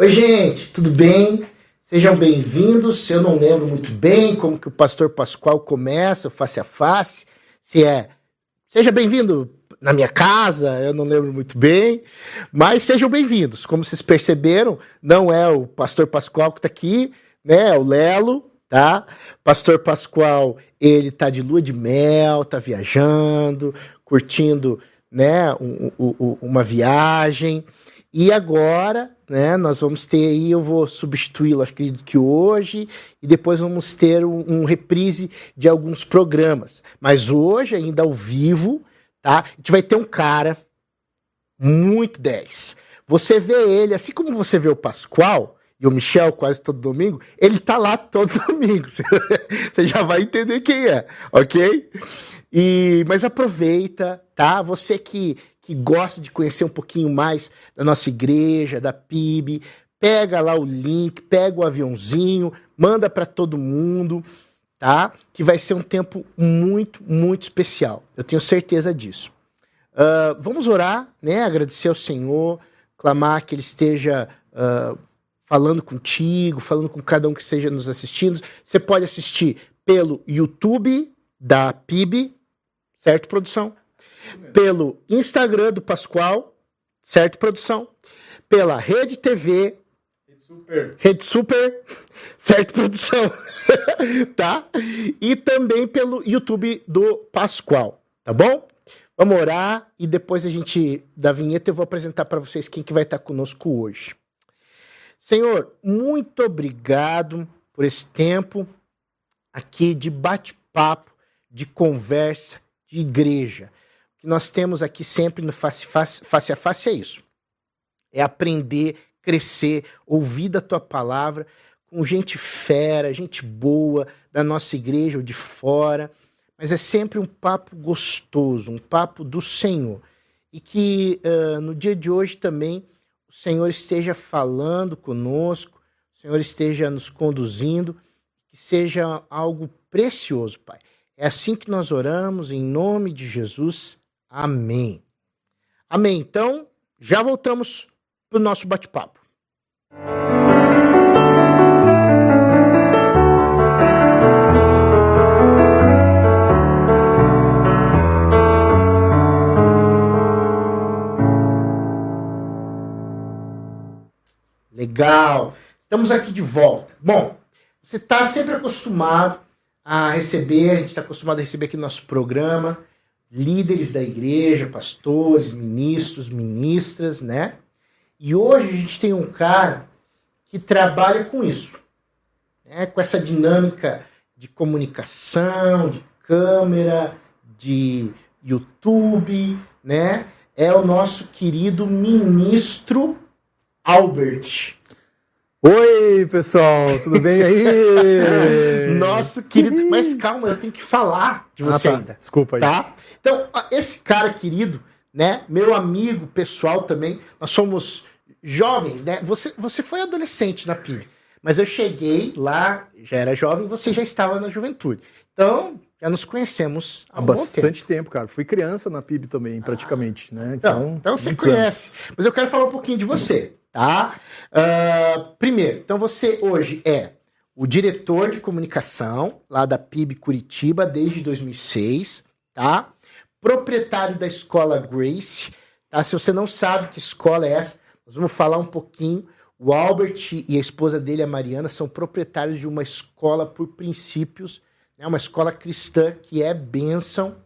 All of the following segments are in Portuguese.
Oi, gente, tudo bem? Sejam bem-vindos. Eu não lembro muito bem como que o pastor Pascoal começa, face a face. Se é seja bem-vindo na minha casa, eu não lembro muito bem, mas sejam bem-vindos. Como vocês perceberam, não é o pastor Pascoal que está aqui, né? É o Lelo, tá? Pastor Pascoal, ele tá de lua de mel, tá viajando, curtindo, né, um, um, uma viagem. E agora, né, nós vamos ter aí, eu vou substituí-lo, acredito que hoje, e depois vamos ter um, um, reprise de alguns programas. Mas hoje, ainda ao vivo, tá? A gente vai ter um cara muito 10. Você vê ele, assim como você vê o Pascoal e o Michel quase todo domingo, ele tá lá todo domingo. Você já vai entender quem é, ok? E, mas aproveita, tá? Você que que gosta de conhecer um pouquinho mais da nossa igreja, da PIB, pega lá o link, pega o aviãozinho, manda para todo mundo, tá? Que vai ser um tempo muito, muito especial. Eu tenho certeza disso. Uh, vamos orar, né? Agradecer ao Senhor, clamar que Ele esteja uh, falando contigo, falando com cada um que esteja nos assistindo. Você pode assistir pelo YouTube da PIB, certo, produção? Pelo Instagram do Pascoal, certo, produção? Pela Rede TV. Rede Super. Rede Super, certo, produção? tá? E também pelo YouTube do Pascoal, tá bom? Vamos orar e depois a gente, da vinheta, eu vou apresentar para vocês quem que vai estar conosco hoje. Senhor, muito obrigado por esse tempo aqui de bate-papo, de conversa, de igreja que nós temos aqui sempre no face, face, face a face é isso. É aprender, crescer, ouvir da tua palavra com gente fera, gente boa da nossa igreja ou de fora, mas é sempre um papo gostoso, um papo do Senhor. E que uh, no dia de hoje também o Senhor esteja falando conosco, o Senhor esteja nos conduzindo, que seja algo precioso, Pai. É assim que nós oramos, em nome de Jesus. Amém. Amém. Então, já voltamos para o nosso bate-papo. Legal. Estamos aqui de volta. Bom, você está sempre acostumado a receber, a gente está acostumado a receber aqui no nosso programa líderes da igreja, pastores, ministros, ministras, né? E hoje a gente tem um cara que trabalha com isso, né? com essa dinâmica de comunicação, de câmera, de YouTube, né? É o nosso querido ministro Albert. Oi, pessoal, tudo bem aí? Nosso querido. Mas calma, eu tenho que falar de você ah, tá. ainda. Desculpa aí. Tá? Então, esse cara querido, né? Meu amigo pessoal também, nós somos jovens, né? Você, você foi adolescente na PIB, mas eu cheguei lá, já era jovem, você já estava na juventude. Então, já nos conhecemos há, há bastante tempo. tempo. cara. Fui criança na PIB também, praticamente, ah. né? Então, então, então você conhece. Anos. Mas eu quero falar um pouquinho de você tá? Uh, primeiro, então você hoje é o diretor de comunicação lá da PIB Curitiba desde 2006, tá? Proprietário da escola Grace, tá? Se você não sabe que escola é essa, nós vamos falar um pouquinho. O Albert e a esposa dele, a Mariana, são proprietários de uma escola por princípios, né? uma escola cristã que é bênção.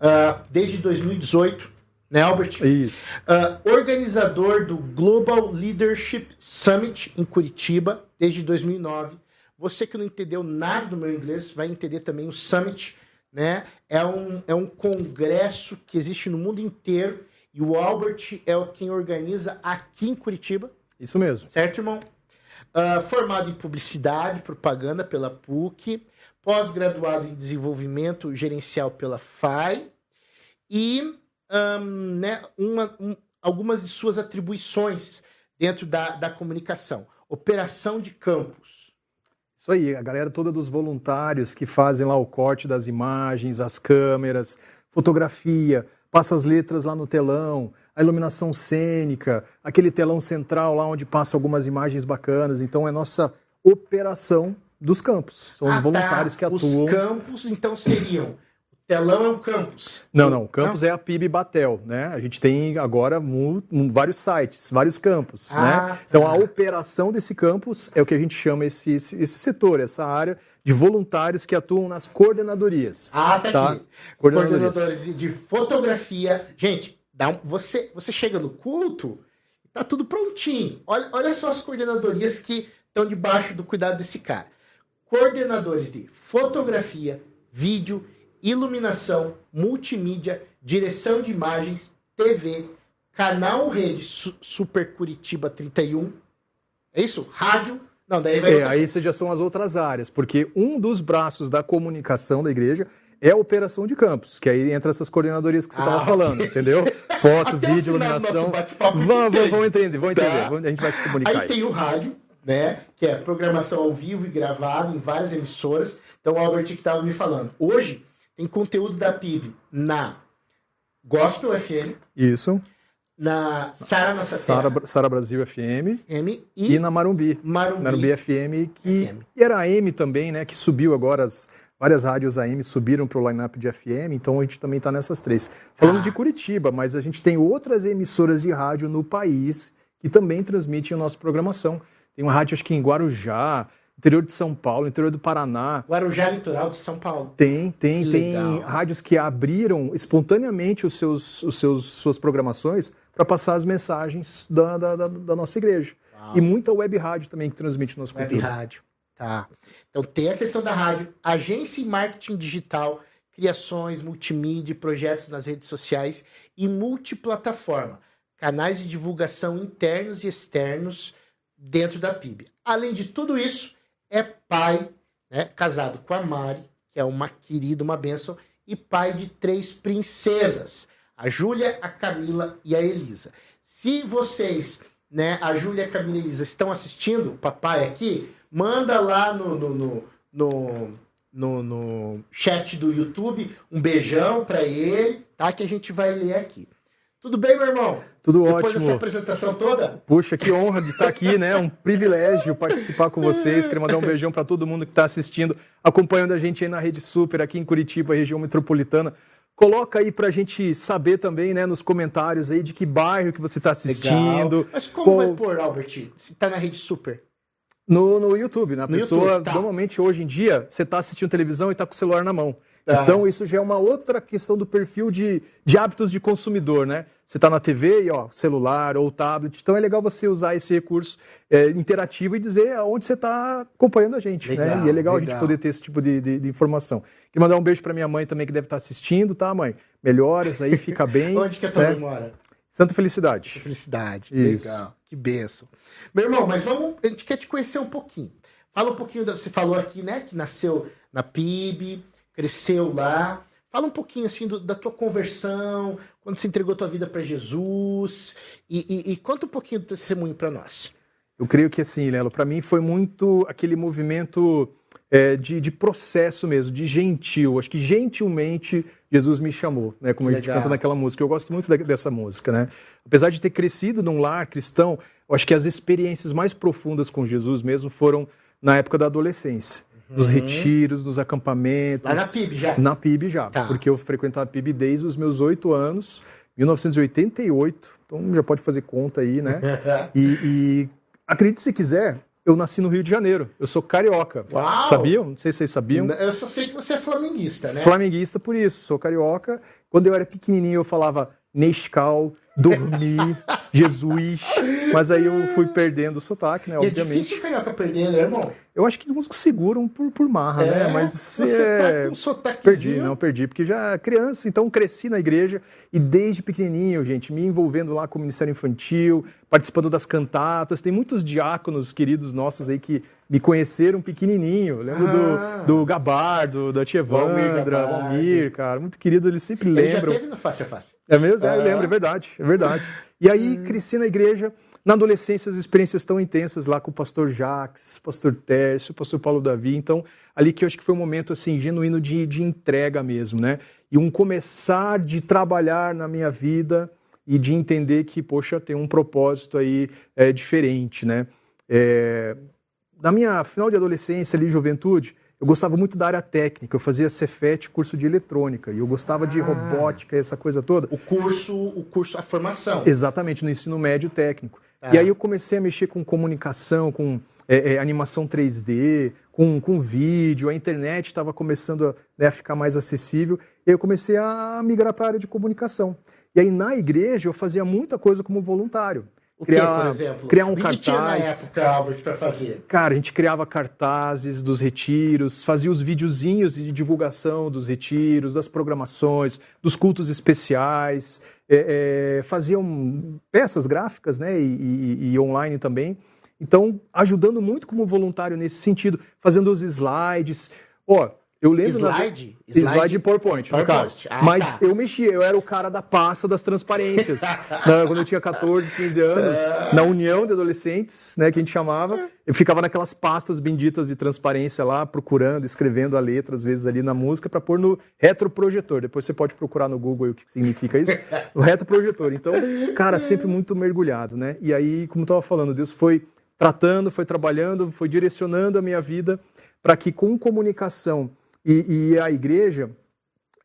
Uh, desde 2018, né, Albert? Isso. Uh, organizador do Global Leadership Summit em Curitiba desde 2009. Você que não entendeu nada do meu inglês vai entender também o Summit, né? É um, é um congresso que existe no mundo inteiro e o Albert é o quem organiza aqui em Curitiba. Isso mesmo. Certo, irmão? Uh, formado em publicidade, propaganda pela PUC, pós-graduado em desenvolvimento gerencial pela FAI e um, né, uma, um, algumas de suas atribuições dentro da, da comunicação. Operação de campos. Isso aí, a galera toda dos voluntários que fazem lá o corte das imagens, as câmeras, fotografia, passa as letras lá no telão, a iluminação cênica, aquele telão central lá onde passa algumas imagens bacanas. Então é nossa operação dos campos. São os Ah, tá. voluntários que atuam. Os campos, então, seriam. Telão é um campus. Não, não. O campus é a PIB Batel, né? A gente tem agora vários sites, vários campos, Ah, né? Então tá. a operação desse campus é o que a gente chama esse, esse, esse setor, essa área de voluntários que atuam nas coordenadorias. Ah, tá, Tá. aqui. Coordenadorias. Coordenadores de- de fotografia. Gente, dá um- você, você chega no culto, tá tudo prontinho. Olha, olha só as coordenadorias que estão debaixo do cuidado desse cara. Coordenadores de fotografia, vídeo, iluminação, multimídia, direção de imagens, TV, canal rede Su- Super Curitiba 31. É isso? Rádio. Não, daí vai É, outra aí essas já são as outras áreas, porque um dos braços da comunicação da igreja é a operação de campos, que aí entra essas coordenadorias que você estava Ah. falando, entendeu? Foto, vídeo, iluminação. vamos, entende. vamos entender, vamos entender. Tá. A gente vai se comunicar Aí aí. tem o rádio, né? Que é programação ao vivo e gravado em várias emissoras. Então o Albert que estava me falando. Hoje tem conteúdo da PIB na Gospel FM, Isso. na Sara Nossa Sara, Sara Brasil FM FM e, e na Marumbi. Marumbi. Marumbi FM, que FM. era AM também, né? Que subiu agora, as, várias rádios AM subiram para o line-up de FM, então a gente também está nessas três. Falando Ah. de Curitiba, mas a gente tem outras emissoras de rádio no país que também transmitem a nossa programação. Tem uma rádio, acho que em Guarujá, interior de São Paulo, interior do Paraná. Guarujá Litoral de São Paulo. Tem, tem, Que tem legal. rádios que abriram espontaneamente os seus, os seus, suas programações para passar as mensagens da, da, da- da nossa igreja. Uau. E muita web rádio também que transmite nosso Web conteúdo. rádio. Tá. Então tem a questão da rádio, agência e marketing digital, criações, multimídia, projetos nas redes sociais e multiplataforma, canais de divulgação internos e externos dentro da PIB. Além de tudo isso, é pai, né, casado com a Mari, que é uma querida, uma bênção, e pai de três princesas, a Júlia, a Camila e a Elisa. Se vocês, né, a Júlia, a Camila e a Elisa estão assistindo, o papai aqui, manda lá no, no, no, no, no- no chat do YouTube um beijão para ele, tá? Que a gente vai ler aqui. Tudo bem, meu irmão? Tudo Depois ótimo. dessa apresentação toda? Puxa, que honra de estar aqui, né? Um privilégio participar com vocês. Queria mandar um beijão para todo mundo que está assistindo, acompanhando a gente aí na Rede Super, aqui em Curitiba, região metropolitana. Coloca aí para a gente saber também, né, nos comentários aí de que bairro que você está assistindo. Legal. Mas como qual- vai pôr, Albert? Se tá na rede super. No, no YouTube, né? A No pessoa, YouTube, tá. normalmente hoje em dia, você está assistindo televisão e está com o celular na mão. Tá. Então, isso já é uma outra questão do perfil de, de hábitos de consumidor, né? Você está na TV e, ó, celular ou tablet. Então, é legal você usar esse recurso é, interativo e dizer aonde você está acompanhando a gente, Legal, né? E é legal, a legal. gente poder ter esse tipo de, de, de informação. Queria mandar um beijo para minha mãe também, que deve estar assistindo, tá, mãe? Melhoras aí, fica bem. Onde que a tua né? mãe mora? Santa Felicidade. Felicidade. Isso. Legal. Que benção. Meu irmão, mas vamos. A gente quer te conhecer um pouquinho. Fala um pouquinho. Da, você falou aqui, né? Que nasceu na PIB, cresceu lá. Fala um pouquinho assim do- da tua conversão, quando você entregou tua vida para Jesus. E, e- e conta um pouquinho do testemunho para nós. Eu creio que assim, Lelo, para mim foi muito aquele movimento é, de, de processo mesmo, de gentil. Acho que gentilmente Jesus me chamou, né? Como a gente Legal. canta naquela música. Eu gosto muito dessa música, né? Apesar de ter crescido num lar cristão, acho que as experiências mais profundas com Jesus mesmo foram na época da adolescência. Nos retiros, nos acampamentos. Uhum. Lá na PIB já? Na PIB já. Tá. Porque eu frequento a PIB desde os meus oito anos, 1988. Então já pode fazer conta aí, né? E, e acredite se quiser, eu nasci no Rio de Janeiro. Eu sou carioca. Uau! Sabiam? Não sei se vocês sabiam. Eu só sei que você é flamenguista, né? Flamenguista por isso, sou carioca. Quando eu era pequenininho eu falava Nescau, dormi, Jesus. Mas aí eu fui perdendo o sotaque, né? E é Obviamente. difícil o carioca perder, né, irmão? Eu acho que alguns seguram por, por marra, né? Mas você é... tá um sotaquezinho. Perdi, não, perdi, porque já criança, então cresci na igreja e desde pequenininho, gente, me envolvendo lá com o Ministério Infantil, participando das cantatas. Tem muitos diáconos queridos nossos aí que me conheceram pequenininho. Eu lembro Ah. do, do Gabardo, da Tia Valmir. Valmir, cara, muito querido, eles sempre Ele lembram. já teve no face a face. É mesmo? É, eu Ah. lembro, é verdade, é verdade. E aí cresci na igreja, na adolescência as experiências tão intensas lá com o pastor Jacques, o pastor Tércio, o pastor Paulo Davi, então ali que eu acho que foi um momento assim genuíno de, de entrega mesmo, né? E um começar de trabalhar na minha vida e de entender que, poxa, tem um propósito aí é, diferente, né? É, na minha final de adolescência ali, juventude, eu gostava muito da área técnica, eu fazia Cefet, curso de eletrônica, e eu gostava ah, de robótica, essa coisa toda. O curso, o curso, a formação. Exatamente, no ensino médio técnico. Ah. E aí eu comecei a mexer com comunicação, com é, é, animação 3D, com, com vídeo, a internet estava começando a, né, a, ficar mais acessível, e aí eu comecei a migrar para a área de comunicação. E aí na igreja eu fazia muita coisa como voluntário. O criar, que, por exemplo? Criar um cartaz. na época, Albert, para fazer? Cara, a gente criava cartazes dos retiros, fazia os videozinhos de divulgação dos retiros, das programações, dos cultos especiais, é, é, faziam peças gráficas né, e, e, e online também. Então, ajudando muito como voluntário nesse sentido, fazendo os slides. Ó, eu lembro. Slide? Na... Slide, slide PowerPoint, PowerPoint. no caso. Ah, Mas tá. eu mexia, eu era o cara da pasta das transparências. na, quando eu tinha 14, 15 anos, na União de Adolescentes, né, que a gente chamava, eu ficava naquelas pastas benditas de transparência lá, procurando, escrevendo a letra, às vezes ali na música, para pôr no retroprojetor. Depois você pode procurar no Google o que significa isso. No retroprojetor. Então, cara, sempre muito mergulhado, né? E aí, como eu estava falando, Deus foi tratando, foi trabalhando, foi direcionando a minha vida para que com comunicação e, e a igreja,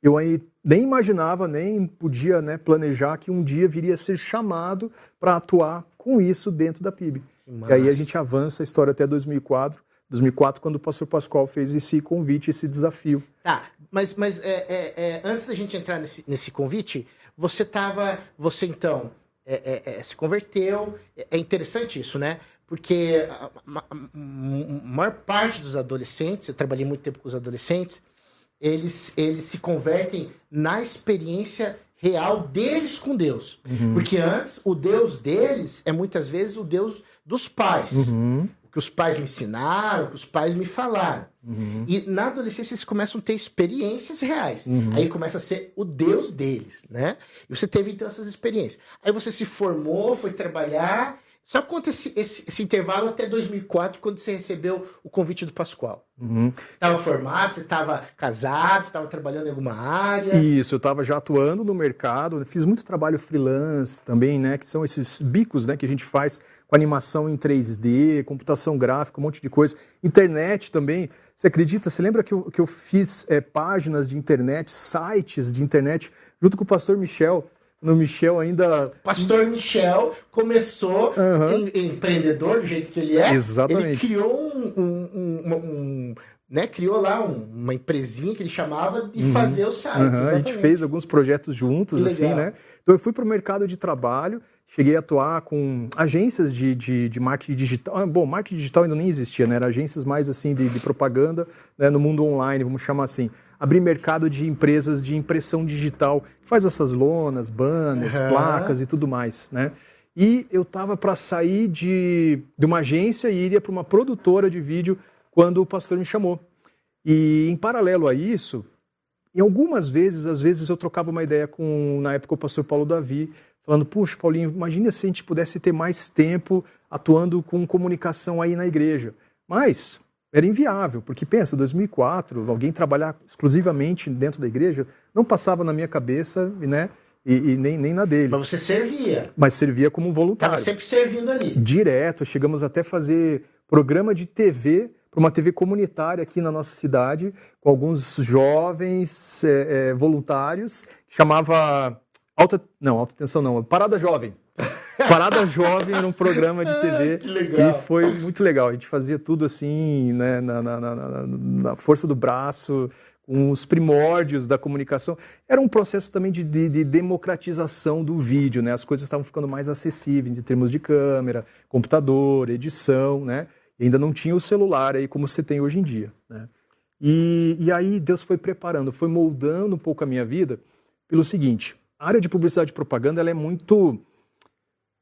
eu aí nem imaginava, nem podia né, planejar que um dia viria a ser chamado para atuar com isso dentro da PIB. E aí a gente avança a história até 2004, 2004 quando o pastor Pascoal fez esse convite, esse desafio. Tá, mas, mas é, é, é, antes da gente entrar nesse, nesse convite, você estava, você então é, é, é, se converteu, é interessante isso, né? Porque a, a, a, maior parte dos adolescentes, eu trabalhei muito tempo com os adolescentes, eles, eles se convertem na experiência real deles com Deus. Uhum. Porque antes, o Deus deles é muitas vezes o Deus dos pais. Uhum. O que os pais me ensinaram, o que os pais me falaram. Uhum. E na adolescência eles começam a ter experiências reais. Uhum. Aí começa a ser o Deus deles, né? E você teve então essas experiências. Aí você se formou, foi trabalhar só conta esse, esse, esse, intervalo até 2004, quando você recebeu o convite do Pascoal. Uhum. Estava formado, você estava casado, você estava trabalhando em alguma área? Isso, eu estava já atuando no mercado, fiz muito trabalho freelance também, né? Que são esses bicos né, que a gente faz com animação em 3D, computação gráfica, um monte de coisa. Internet também. Você acredita? Você lembra que eu, que eu fiz é, páginas de internet, sites de internet, junto com o pastor Michel? No Michel ainda. Pastor Michel começou uhum. em, empreendedor do jeito que ele é. Exatamente. Ele criou um, um, um, um né, criou lá uma empresinha que ele chamava de uhum. fazer o site. Uhum. A gente fez alguns projetos juntos, assim, né? Então eu fui para o mercado de trabalho, cheguei a atuar com agências de, de, de marketing digital. Ah, bom, marketing digital ainda nem existia, né? Era agências mais assim de, de propaganda né, no mundo online, vamos chamar assim abrir mercado de empresas de impressão digital, que faz essas lonas, banners, uhum. placas e tudo mais, né? E eu estava para sair de, de uma agência e iria para uma produtora de vídeo quando o pastor me chamou. E em paralelo a isso, em algumas vezes, às vezes eu trocava uma ideia com, na época, o pastor Paulo Davi, falando, puxa, Paulinho, imagina se a gente pudesse ter mais tempo atuando com comunicação aí na igreja. Mas era inviável, porque pensa, 2004, alguém trabalhar exclusivamente dentro da igreja, não passava na minha cabeça, né? E, e nem, nem na dele. Mas você servia. Mas servia como voluntário. Estava sempre servindo ali. Direto, chegamos até fazer programa de TV para uma TV comunitária aqui na nossa cidade, com alguns jovens é, é, voluntários, chamava Alta, não, Alta Tensão não, Parada Jovem. Parada Jovem era um programa de TV que legal. e foi muito legal. A gente fazia tudo assim, né, na, na, na, na força do braço, com os primórdios da comunicação. Era um processo também de, de, de, democratização do vídeo, né? As coisas estavam ficando mais acessíveis em termos de câmera, computador, edição, né? E ainda não tinha o celular aí como você tem hoje em dia, né? E, e aí Deus foi preparando, foi moldando um pouco a minha vida pelo seguinte: a área de publicidade e propaganda ela é muito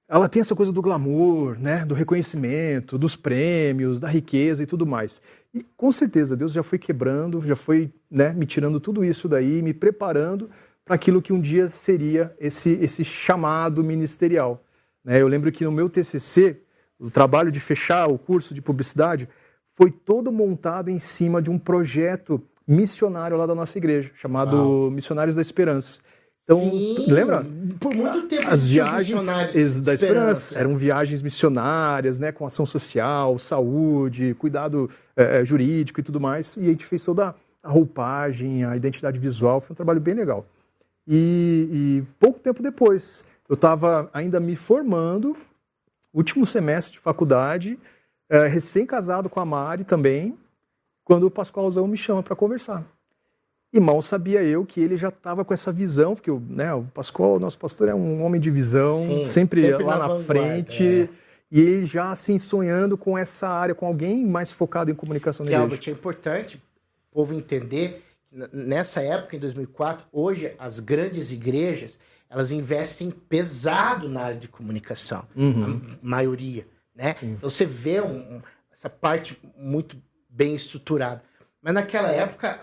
ela tem essa coisa do glamour, né, do reconhecimento, dos prêmios, da riqueza e tudo mais. E com certeza Deus já foi quebrando, já foi né, me tirando tudo isso daí, me preparando para aquilo que um dia seria esse, esse chamado ministerial. Né? Eu lembro que no meu TCC, o trabalho de fechar o curso de publicidade foi todo montado em cima de um projeto missionário lá da nossa igreja, chamado Uau. Missionários da Esperança Então, Sim, lembra? Por muito tempo as viagens da esperança. esperança. eram viagens missionárias, né, com ação social, saúde, cuidado é, jurídico e tudo mais. E a gente fez toda a roupagem, a identidade visual, foi um trabalho bem legal. E, e pouco tempo depois, eu estava ainda me formando, último semestre de faculdade, é, recém-casado com a Mari também, quando o Pascoalzão me chama para conversar. E mal sabia eu que ele já estava com essa visão, porque né, o Pascoal, nosso pastor, é um homem de visão, Sim, sempre, sempre, lá na, na frente. É. E ele já assim sonhando com essa área, com alguém mais focado em comunicação que igreja. Que é importante o povo entender. Nessa época, em 2004, hoje as grandes igrejas elas investem pesado na área de comunicação, uhum. a maioria, né? Então você vê um, essa parte muito bem estruturada. Mas naquela época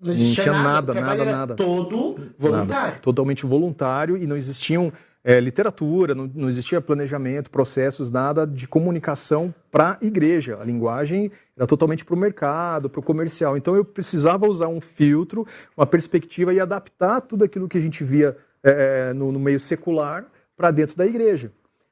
não existia não nada, nada, nada, nada. Todo voluntário. Nada. Totalmente voluntário e não existiam é, literatura, não, não, existia planejamento, processos, nada de comunicação para a igreja. A linguagem era totalmente para o mercado, para o comercial. Então eu precisava usar um filtro, uma perspectiva e adaptar tudo aquilo que a gente via é, no, no meio secular para dentro da igreja.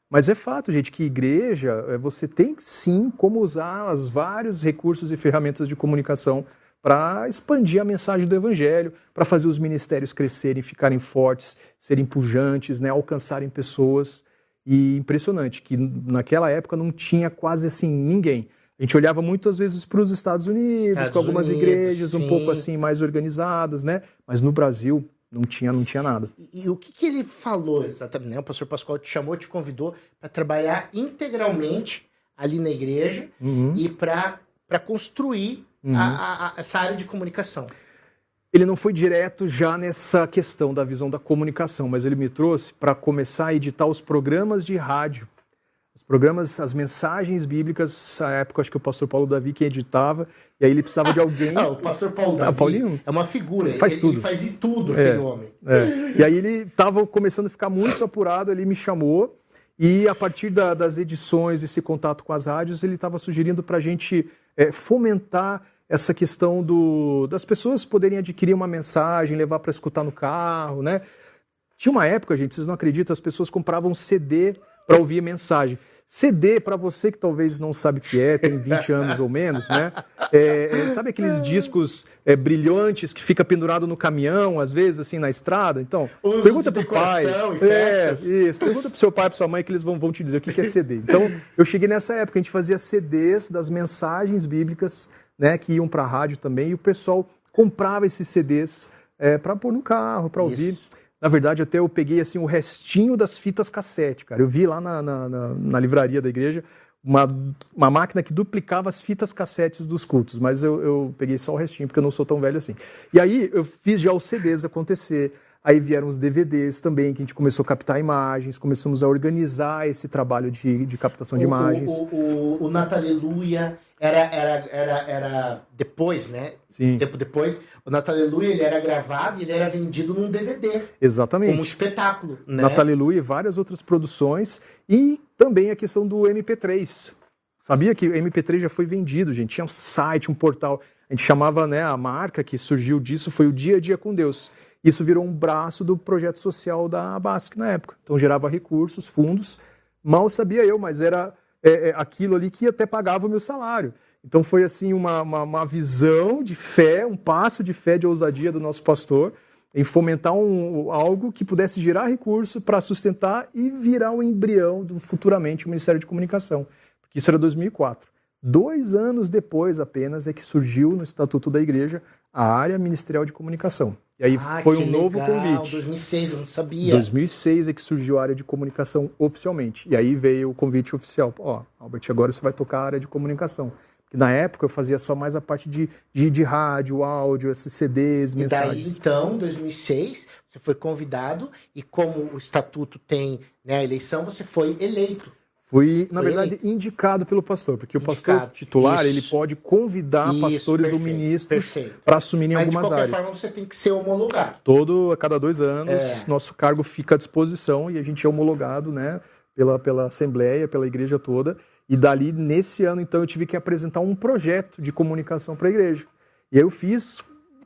Mas é fato, gente, que igreja, é, você tem sim como usar os vários recursos e ferramentas de comunicação para expandir a mensagem do Evangelho, para fazer os ministérios crescerem, ficarem fortes, serem pujantes, né, alcançarem pessoas. E impressionante que naquela época não tinha quase assim ninguém. A gente olhava muitas vezes para os Estados Unidos, Estados com algumas Unidos, igrejas sim. um pouco assim mais organizadas, né? Mas no Brasil não tinha, não tinha nada. E, e o que, que, ele falou exatamente? Né? O pastor Pascoal te chamou, te convidou para trabalhar integralmente ali na igreja uhum. e para construir uhum. a, a, essa área de comunicação. Ele não foi direto já nessa questão da visão da comunicação, mas ele me trouxe para começar a editar os programas de rádio. Os programas, as mensagens bíblicas, na época acho que o pastor Paulo Davi que editava, e aí ele precisava de alguém. ah, o pastor Paulo ah, Davi Paulinho? é uma figura, ele faz ele, tudo. Ele faz de tudo é, aquele homem. É. E aí ele estava começando a ficar muito apurado, ele me chamou, e a partir da, das edições, esse contato com as rádios, ele estava sugerindo para a gente é, fomentar essa questão do, das pessoas poderem adquirir uma mensagem, levar para escutar no carro, né? Tinha uma época, gente, vocês não acreditam, as pessoas compravam CD para ouvir mensagem. CD, para você que talvez não sabe o que é, tem 20 anos ou menos, né? É, é, sabe aqueles discos é, brilhantes que fica pendurado no caminhão, às vezes, assim, na estrada? Então, Uso pergunta pro pai. É, isso, pergunta pro seu pai pro sua mãe que eles vão, vão te dizer o que, que é CD. Então, eu cheguei nessa época, a gente fazia CDs das mensagens bíblicas né, que iam para a rádio também, e o pessoal comprava esses CDs é, para pôr no carro, para ouvir. Na verdade, até eu peguei assim o restinho das fitas cassete, cara. Eu vi lá na, na, na, na livraria da igreja uma, uma máquina que duplicava as fitas cassetes dos cultos, mas eu, eu peguei só o restinho, porque eu não sou tão velho assim. E aí eu fiz já os CDs acontecer. Aí vieram os DVDs também, que a gente começou a captar imagens, começamos a organizar esse trabalho de, de captação de imagens. O, o, o, o Nataleluia era, era, era, era depois, né? Sim. Tempo depois, o Nataleluia ele era gravado e ele era vendido num DVD. Exatamente. Como um espetáculo. Né? Nataleluia e várias outras produções. E também a questão do MP3. Sabia que o MP3 já foi vendido, gente? Tinha um site, um portal. A gente chamava, né, a marca que surgiu disso foi o Dia a Dia com Deus. Isso virou um braço do projeto social da Basque na época. Então gerava recursos, fundos. Mal sabia eu, mas era é, é, aquilo ali que até pagava o meu salário. Então foi assim uma, uma, uma, visão de fé, um passo de fé, de ousadia do nosso pastor em fomentar um, algo que pudesse gerar recurso para sustentar e virar o um embrião do futuramente o Ministério de Comunicação. Porque isso era 2004. Dois anos depois apenas é que surgiu no Estatuto da Igreja a área ministerial de comunicação. E aí ah, foi um legal. novo convite. 2006, eu não sabia. 2006 é que surgiu a área de comunicação oficialmente. E aí veio o convite oficial. Ó, Albert, agora você vai tocar a área de comunicação. Na época eu fazia só mais a parte de, de, de rádio, áudio, esses CDs, e mensagens. Daí, então, 2006, você foi convidado e como o estatuto tem né, a eleição, você foi eleito. Fui, na Foi verdade, ele? indicado pelo pastor, porque indicado. o pastor titular Isso. ele pode convidar Isso, pastores perfeito, ou ministros para assumirem Mas, algumas áreas. De qualquer forma, você tem que ser homologado. Todo, a cada dois anos, é. nosso cargo fica à disposição e a gente é homologado né, pela, pela Assembleia, pela igreja toda. E dali, nesse ano, então, eu tive que apresentar um projeto de comunicação para a igreja. E aí eu fiz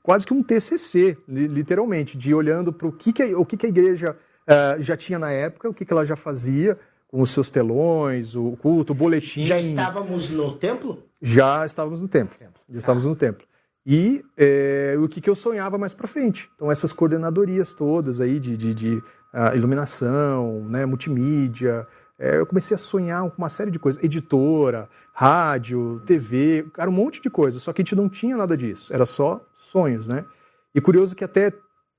quase que um TCC, literalmente, de olhando para o que, que, o que, que a igreja uh, já tinha na época, o que, que ela já fazia, com os seus telões, o culto, o boletim. Já estávamos no templo? Já estávamos no templo. templo. Já estávamos no templo. E é, o que, que eu sonhava mais para frente. Então, essas coordenadorias todas aí de, de, de uh, iluminação, né, multimídia. É, eu comecei a sonhar com uma série de coisas. Editora, rádio, TV, cara, um monte de coisa. Só que a gente não tinha nada disso. Era só sonhos, né? E curioso que até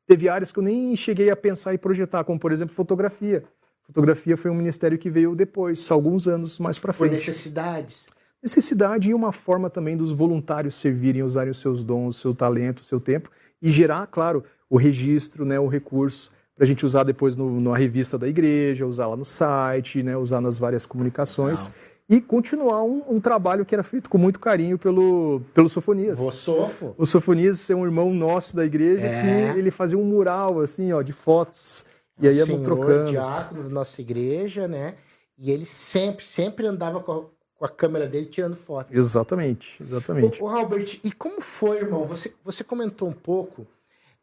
teve áreas que eu nem cheguei a pensar e projetar, como, por exemplo, fotografia. Fotografia foi um ministério que veio depois, alguns anos mais para frente. Foi necessidades necessidade e uma forma também dos voluntários servirem, usarem os seus dons, o seu talento, o seu tempo e gerar, claro, o registro, né, o recurso para a gente usar depois no, na revista da igreja, usar lá no site, né, usar nas várias comunicações. Não. E continuar um, um, trabalho que era feito com muito carinho pelo, pelo Sofonias. O Sofo. O Sofonias é um irmão nosso da igreja é. que ele fazia um mural assim, ó, de fotos. E aí íamos trocando. diácono da nossa igreja, né? E ele sempre, sempre andava com com a câmera dele tirando fotos. Exatamente, exatamente. O, o Albert, e como foi, irmão? Você, você comentou um pouco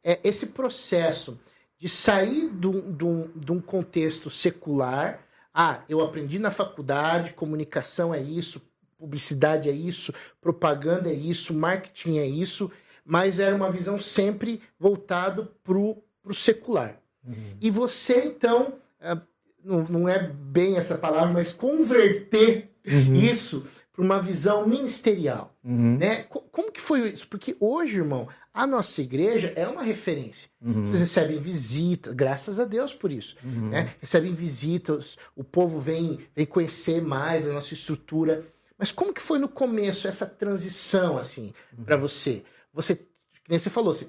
é, esse processo de sair de um, de um contexto secular. Ah, eu aprendi na faculdade, comunicação é isso, publicidade é isso, propaganda é isso, marketing é isso, mas era uma visão sempre voltada para o secular. Uhum. E você, então, é, não, não é bem essa palavra, mas converter uhum. isso para uma visão ministerial. Uhum. Né? Como que foi isso? Porque hoje, irmão, a nossa igreja é uma referência. Uhum. Vocês recebem visitas, graças a Deus por isso. Uhum. Né? Recebem visitas, o povo vem, vem conhecer mais a nossa estrutura. Mas como que foi no começo essa transição, assim, para você? Você, nem você falou, você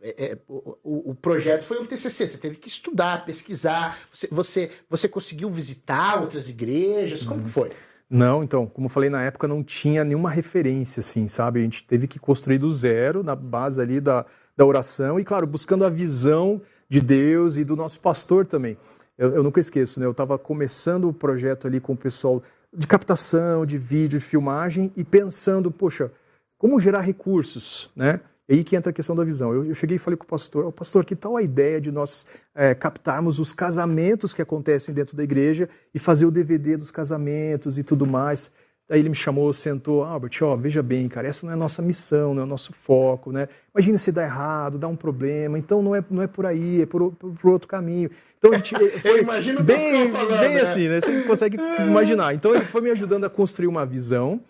é, é, o, o, projeto foi um TCC, você teve que estudar, pesquisar, você, você, você conseguiu visitar outras igrejas, como uhum. foi? Não, então, como falei na época, não tinha nenhuma referência, assim, sabe? A gente teve que construir do zero, na base ali da, da oração, e claro, buscando a visão de Deus e do nosso pastor também. Eu, eu nunca esqueço, né? Eu estava começando o projeto ali com o pessoal de captação, de vídeo, de filmagem, e pensando, poxa, como gerar recursos, né? E aí que entra a questão da visão. Eu, eu cheguei e falei com o pastor, oh, pastor, que tal a ideia de nós é, captarmos os casamentos que acontecem dentro da igreja e fazer o DVD dos casamentos e tudo mais? Daí ele me chamou, sentou, Albert, ó, veja bem, cara, essa não é a nossa missão, não é o nosso foco, né? Imagina se dá errado, dá um problema, então não é, não é por aí, é por, por, por outro caminho. Então a gente foi imagino bem, falando, bem né? assim, né? Você consegue imaginar. Então ele foi me ajudando a construir uma visão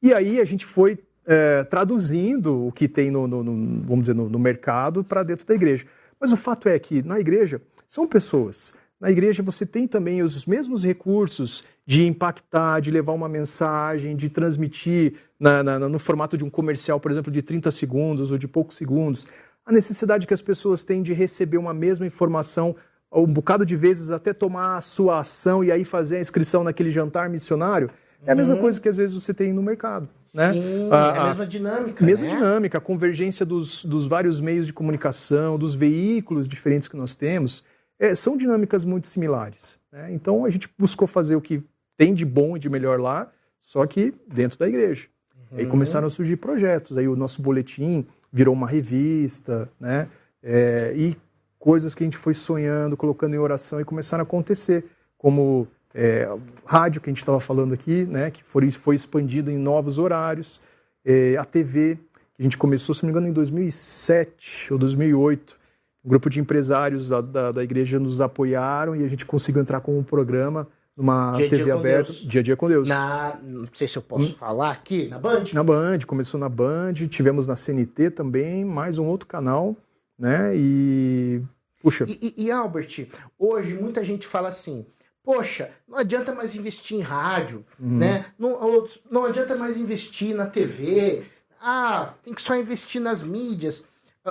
e aí a gente foi é, traduzindo o que tem no, no, no vamos dizer, no, no mercado para dentro da igreja. Mas o fato é que na igreja são pessoas. Na igreja você tem também os mesmos recursos de impactar, de levar uma mensagem, de transmitir na, na, no formato de um comercial, por exemplo, de 30 segundos ou de poucos segundos. A necessidade que as pessoas têm de receber uma mesma informação um bocado de vezes até tomar a sua ação e aí fazer a inscrição naquele jantar missionário. É a mesma uhum. coisa que às vezes você tem no mercado. Né? Sim, a, é a mesma dinâmica. Mesma né? dinâmica, a convergência dos, dos vários meios de comunicação, dos veículos diferentes que nós temos, é, são dinâmicas muito similares. Né? Então a gente buscou fazer o que tem de bom e de melhor lá, só que dentro da igreja. Uhum. Aí começaram a surgir projetos, aí o nosso boletim virou uma revista, né? É, e coisas que a gente foi sonhando, colocando em oração e começaram a acontecer, como é, rádio que a gente estava falando aqui, né, que foi, foi expandido em novos horários, é, a TV, que a gente começou, se não me engano, em 2007 ou 2008. Um grupo de empresários da, da, da igreja nos apoiaram e a gente conseguiu entrar com um programa numa dia, TV dia aberta, dia a dia com Deus. Na, não sei se eu posso hum. falar aqui, na Band? Na Band, começou na Band, tivemos na CNT também, mais um outro canal, né? E puxa. E, e, e Albert, hoje muita gente fala assim: Poxa, não adianta mais investir em rádio, uhum. né? Não, não adianta mais investir na TV. Ah, tem que só investir nas mídias.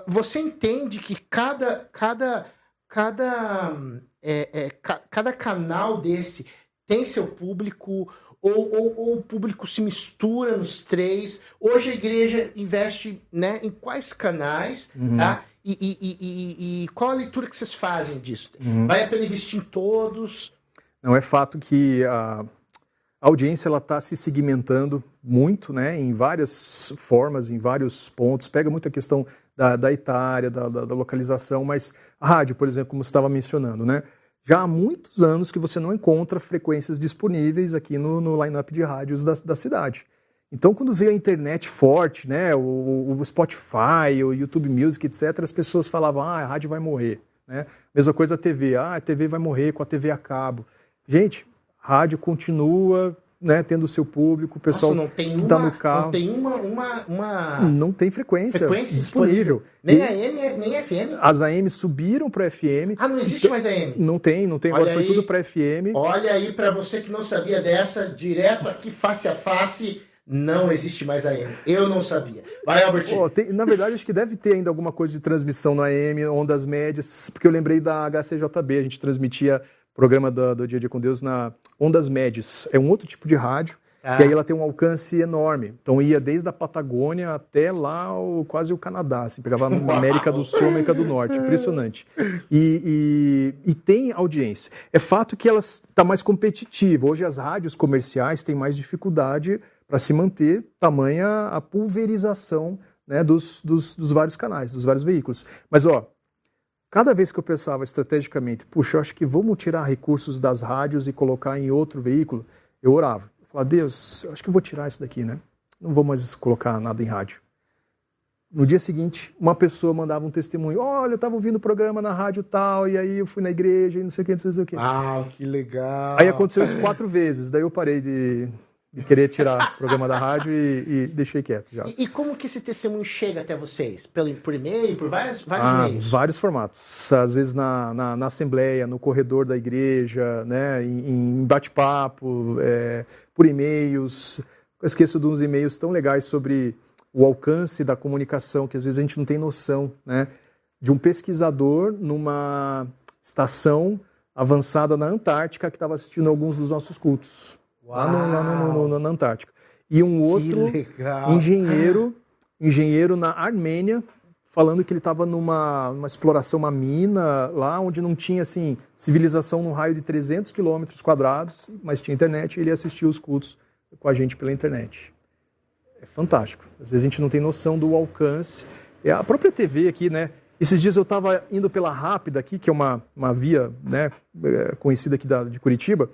Você entende que cada, cada, cada, é, é, ca, cada canal desse tem seu público, ou, ou, ou, o público se mistura nos três. Hoje a igreja investe né, em quais canais, uhum. tá? E, e, e, e, qual a leitura que vocês fazem disso? Uhum. Vai a pena investir em todos? Não é fato que a, audiência ela está se segmentando muito, né, em várias formas, em vários pontos. Pega muito a questão da, da etária, da, da, da, localização, mas a rádio, por exemplo, como você estava mencionando, né? Já há muitos anos que você não encontra frequências disponíveis aqui no, no line-up de rádios da, da cidade. Então, quando veio a internet forte, né, o, o, Spotify, o YouTube Music, etc., as pessoas falavam, ah, a rádio vai morrer. Né? Mesma coisa a TV, ah, a TV vai morrer com a TV a cabo. Gente, rádio continua né, tendo o seu público, o pessoal Nossa, que está no carro. Não tem uma, uma, uma... Não tem frequência, frequência disponível. Nem AM, nem FM. As AM subiram para FM. Ah, não existe então, mais AM? Não tem, não tem. Olha Agora aí, foi tudo para FM. Olha aí, para você que não sabia dessa, direto aqui, face a face, não existe mais AM. Eu não sabia. Vai, Albertinho. Oh, tem, na verdade, acho que deve ter ainda alguma coisa de transmissão no AM, ondas médias, porque eu lembrei da HCJB, a gente transmitia programa do, do Dia a Dia com Deus na ondas médias. É um outro tipo de rádio. Ah. E aí ela tem um alcance enorme. Então ia desde a Patagônia até lá o, quase o Canadá, assim, pegava a América do Sul, América do Norte, impressionante. E, e, e tem audiência. É fato que ela está mais competitiva. Hoje as rádios comerciais têm mais dificuldade para se manter, tamanha a pulverização né, dos, dos, dos vários canais, dos vários veículos. Mas ó, Cada vez que eu pensava estrategicamente, puxa, eu acho que vamos tirar recursos das rádios e colocar em outro veículo, eu orava. Eu falava, Deus, eu acho que eu vou tirar isso daqui, né? Não vou mais colocar nada em rádio. No dia seguinte, uma pessoa mandava um testemunho. Olha, eu estava ouvindo o programa na rádio tal, e aí eu fui na igreja e não sei o que, não sei o que. Ah, que legal. Aí aconteceu isso quatro vezes, daí eu parei de, de querer tirar o programa da rádio e, e deixei quieto já. E, e, como que esse testemunho chega até vocês? Pelo, por e-mail, por vários, vários ah, meios? Vários formatos. Às vezes na, na, na, assembleia, no corredor da igreja, né, em, em bate-papo, é, por e-mails. Eu esqueço de uns e-mails tão legais sobre o alcance da comunicação, que às vezes a gente não tem noção, né? De um pesquisador numa estação avançada na Antártica que estava assistindo alguns dos nossos cultos lá, no, lá no, no, na Antártica. E um outro engenheiro, engenheiro na Armênia, falando que ele estava numa, exploração, uma mina, lá onde não tinha assim civilização no raio de 300 quilômetros quadrados, mas tinha internet e ele assistiu os cultos com a gente pela internet. É fantástico. Às vezes a gente não tem noção do alcance. É a própria TV aqui, né? Esses dias eu estava indo pela Rápida aqui, que é uma, uma via né, é, conhecida aqui da, de Curitiba,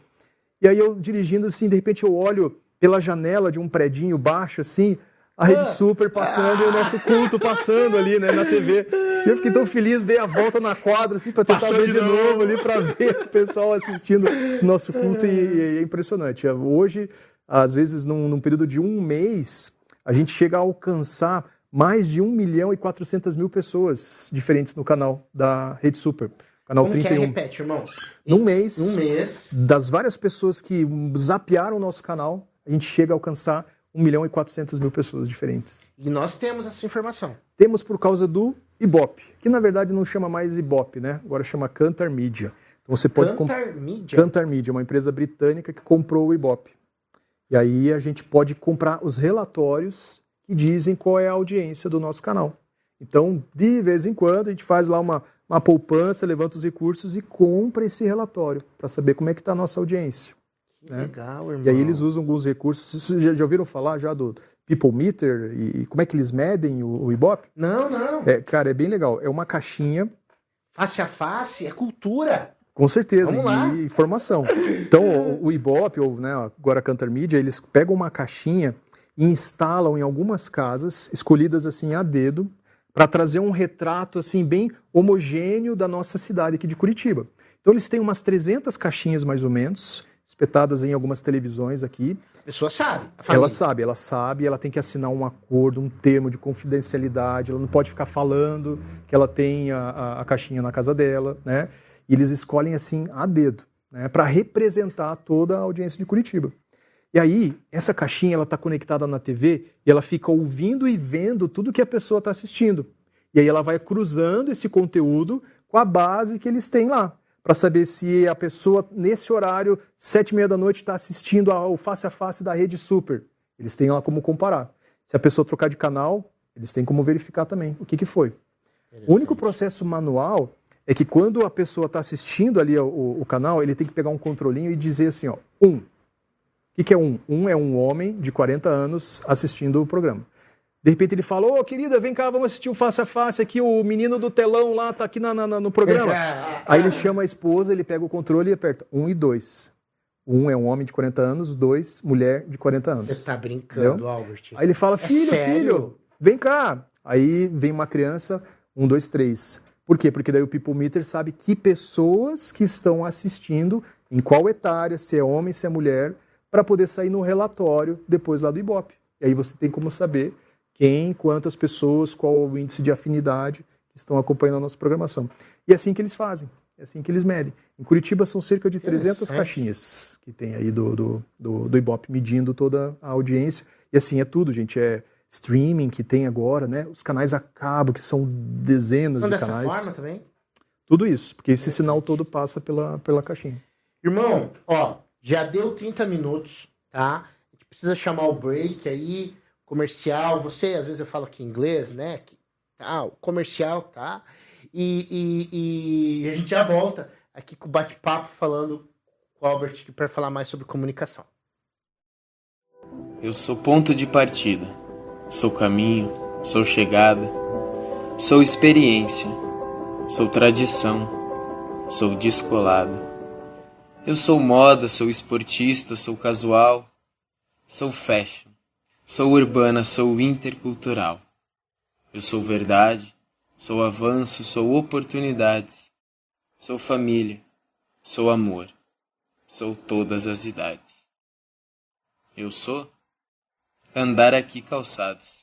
e aí eu dirigindo assim, de repente eu olho pela janela de um predinho baixo assim, a Rede Super passando e o nosso culto passando ali, né, na TV. E eu fiquei tão feliz, dei a volta na quadra assim para tentar Passou ver de novo, novo ali para ver o pessoal assistindo o nosso culto e, e, é impressionante. Hoje, às vezes num, num período de um mês, a gente chega a alcançar mais de 1 milhão e 400 mil pessoas diferentes no canal da Rede Super. Canal Como 31. Que é? Repete, irmão. Num mês, um mês, das várias pessoas que zapearam o nosso canal, a gente chega a alcançar 1 milhão e 400 mil pessoas diferentes. E nós temos essa informação. Temos por causa do Ibope, que na verdade não chama mais Ibope, né? Agora chama Cantar Media. Então você pode Cantar Media? Cantar Media, uma empresa britânica que comprou o Ibope. E aí a gente pode comprar os relatórios que dizem qual é a audiência do nosso canal. Então, de vez em quando, a gente faz lá uma, uma poupança, levanta os recursos e compra esse relatório para saber como é que está a nossa audiência. Né? legal, irmão. E aí eles usam alguns recursos. Vocês já, já ouviram falar já do People Meter e, e como é que eles medem o, o Ibope? Não, não. É, cara, é bem legal. É uma caixinha. Face a face, é cultura. Com certeza, e informação. Então, o, o Ibope, ou né, agora a Cantor Media, eles pegam uma caixinha e instalam em algumas casas, escolhidas assim a dedo, para trazer um retrato assim bem homogêneo da nossa cidade aqui de Curitiba. Então eles têm umas 300 caixinhas mais ou menos, espetadas em algumas televisões aqui. A pessoa sabe. A ela sabe, ela sabe, ela tem que assinar um acordo, um termo de confidencialidade, ela não pode ficar falando que ela tem a, a, a caixinha na casa dela, né? E eles escolhem assim a dedo, né? Para representar toda a audiência de Curitiba. E aí, essa caixinha ela está conectada na TV e ela fica ouvindo e vendo tudo que a pessoa está assistindo. E aí ela vai cruzando esse conteúdo com a base que eles têm lá, para saber se a pessoa, nesse horário, sete e meia da noite, está assistindo ao face a face da rede super. Eles têm lá como comparar. Se a pessoa trocar de canal, eles têm como verificar também o que, que foi. O único processo manual é que quando a pessoa está assistindo ali o, o, canal, ele tem que pegar um controlinho e dizer assim, ó, um, o que, é um? Um é um homem de 40 anos assistindo o programa. De repente ele fala, ô querida, vem cá, vamos assistir o face a face aqui, o menino do telão lá tá aqui na, na, no programa. Aí ele chama a esposa, ele pega o controle e aperta um e dois. Um é um homem de 40 anos, dois, mulher de 40 anos. Você tá brincando, Entendeu? Albert. Aí ele fala, filho, é filho, vem cá. Aí vem uma criança, um, dois, três. Por quê? Porque daí o People Meter sabe que pessoas que estão assistindo, em qual etária, se é homem, se é mulher, para poder sair no relatório depois lá do Ibope. E aí você tem como saber quem, quantas pessoas, qual o índice de afinidade que estão acompanhando a nossa programação. E é assim que eles fazem, é assim que eles medem. Em Curitiba são cerca de 300 caixinhas que tem aí do, do, do, do Ibope medindo toda a audiência. E assim, é tudo, gente, é streaming que tem agora, né? Os canais a cabo, que são dezenas são de dessa canais. forma também? Tudo isso, porque esse sinal todo passa pela, pela caixinha. Irmão, ó, já deu 30 minutos, tá? A gente precisa chamar o break aí comercial. Você, às vezes eu falo aqui em inglês, né? Tá, comercial, tá? E, e, e, a gente já volta aqui com o bate-papo falando com o Albert para falar mais sobre comunicação. Eu sou ponto de partida, sou caminho, sou chegada, sou experiência, sou tradição, sou descolado. Eu sou moda, sou esportista, sou casual, sou fashion. Sou urbana, sou intercultural. Eu sou verdade, sou avanço, sou oportunidades. Sou família, sou amor, sou todas as idades. Eu sou andar aqui calçados.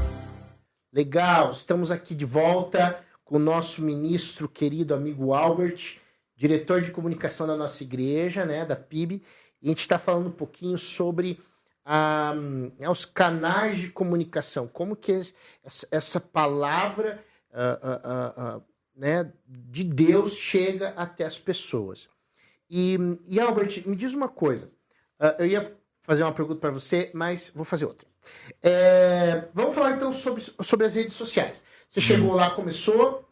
Legal, estamos aqui de volta com o nosso ministro querido amigo Albert, diretor de comunicação da nossa igreja, né, da PIB, e a gente está falando um pouquinho sobre ah, os canais de comunicação, como que essa, palavra ah, ah, ah, né, de Deus chega até as pessoas. E, e Albert, me diz uma coisa, eu ia fazer uma pergunta para você, mas vou fazer outra. É, vamos falar então sobre, sobre as redes sociais. Você uhum. chegou lá, começou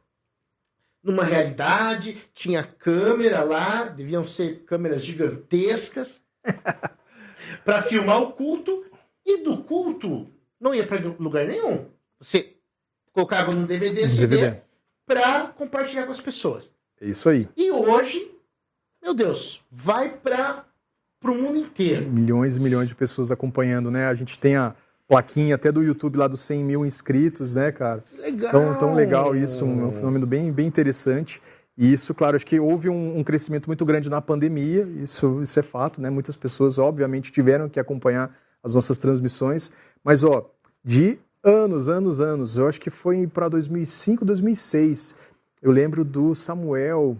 numa realidade, tinha câmera lá, deviam ser câmeras gigantescas para filmar o culto e do culto não ia para lugar nenhum. Você colocava num DVD, DVD. para compartilhar com as pessoas. É isso aí. E hoje, meu Deus, vai para para o mundo inteiro. Milhões e milhões de pessoas acompanhando, né? A gente tem a plaquinha até do YouTube lá dos 100 mil inscritos, né, cara? Legal. Tão, tão legal isso, um, um fenômeno bem, bem interessante. E isso, claro, acho que houve um, um, crescimento muito grande na pandemia, isso, isso é fato, né? Muitas pessoas, obviamente, tiveram que acompanhar as nossas transmissões, mas, ó, de anos, anos, anos, eu acho que foi para 2005, 2006, eu lembro do Samuel,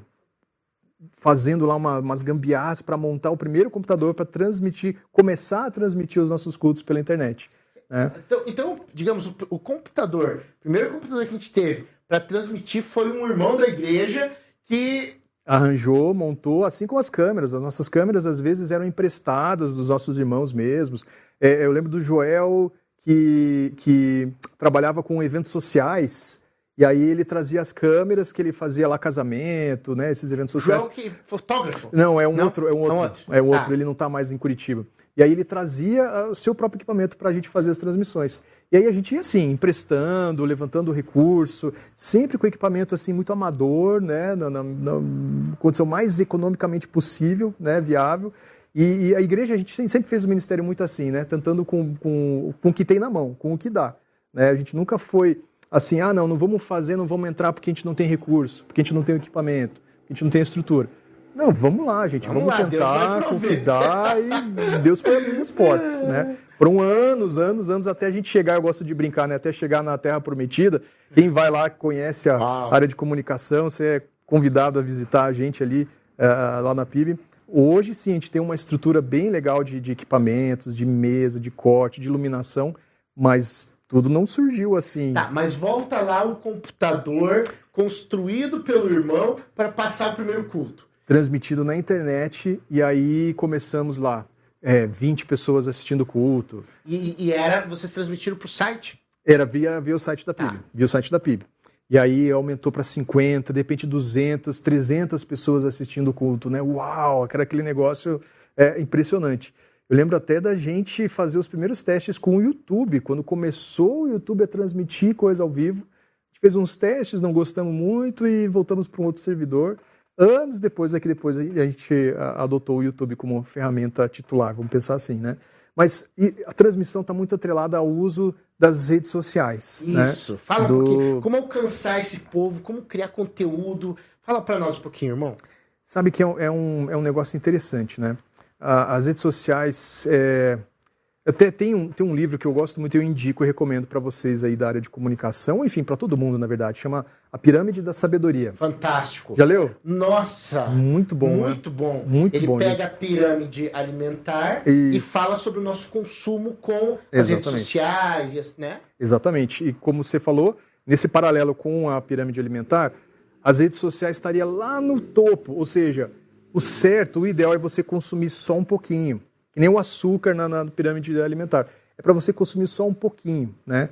fazendo lá uma, umas gambiarras para montar o primeiro computador para transmitir, começar a transmitir os nossos cultos pela internet. Né? Então, então, digamos, o, o, computador, o primeiro computador que a gente teve para transmitir foi um irmão da igreja que arranjou, montou, assim como as câmeras. As nossas câmeras às vezes eram emprestadas dos nossos irmãos mesmos. É, eu lembro do Joel que, que trabalhava com eventos sociais e aí ele trazia as câmeras que ele fazia lá casamento, né? Esses eventos sociais. João que fotógrafo? Não, é um não? outro, é um outro. É um outro, é um outro. Ah. ele não está mais em Curitiba. E aí ele trazia ah, o seu próprio equipamento para a gente fazer as transmissões. E aí a gente ia assim, emprestando, levantando recurso, sempre com equipamento assim muito amador, né? Na, na, na condição mais economicamente possível, né? Viável. E, e, a igreja, a gente sempre fez o ministério muito assim, né? Tentando com, com, com o que tem na mão, com o que dá. Né? A gente nunca foi assim, ah, não, não vamos fazer, não vamos entrar porque a gente não tem recurso, porque a gente não tem equipamento, porque a gente não tem estrutura. Não, vamos lá, gente, vamos, vamos lá, tentar com o que dá e Deus foi abrindo as portas, né? Foram anos, anos, anos até a gente chegar, eu gosto de brincar, né? Até chegar na Terra Prometida. Quem vai lá, conhece a área de comunicação, você é convidado a visitar a gente ali, uh, lá na PIB. Hoje sim, a gente tem uma estrutura bem legal de, de equipamentos, de mesa, de corte, de iluminação, mas tudo não surgiu assim. Tá, mas volta lá o computador construído pelo irmão para passar o primeiro culto. Transmitido na internet, e aí começamos lá. É, 20 pessoas assistindo o culto. E, e era, vocês transmitiram para o site? Era via, via o site da PIB. Tá. Via o site da PIB. E aí aumentou para 50, de repente 200, 300 pessoas assistindo o culto, né? Uau, era aquele negócio é, impressionante. Eu lembro até da gente fazer os primeiros testes com o YouTube, quando começou o YouTube a transmitir coisa ao vivo. A gente fez uns testes, não gostamos muito e voltamos para um outro servidor. Anos depois, é que depois a gente adotou o YouTube como ferramenta titular, vamos pensar assim, né? Mas a transmissão está muito atrelada ao uso das redes sociais. né? Isso. Fala Do- um pouquinho. Como alcançar esse povo, como criar conteúdo. Fala para nós um pouquinho, irmão. Sabe que é um, é um, é um negócio interessante, né? A- As redes sociais. É... Até tem um, tem um livro que eu gosto muito e eu indico e recomendo para vocês aí da área de comunicação, enfim, para todo mundo, na verdade. Chama A Pirâmide da Sabedoria. Fantástico. Já leu? Nossa. Muito bom, né? Muito bom. Muito Ele bom, pega a pirâmide alimentar Isso. e fala sobre o nosso consumo com as redes sociais, né? Exatamente. E como você falou, nesse paralelo com a pirâmide alimentar, as redes sociais estariam lá no topo. Ou seja, o certo, o ideal é você consumir só um pouquinho. Que nem o açúcar na, na pirâmide alimentar. É para você consumir só um pouquinho, né?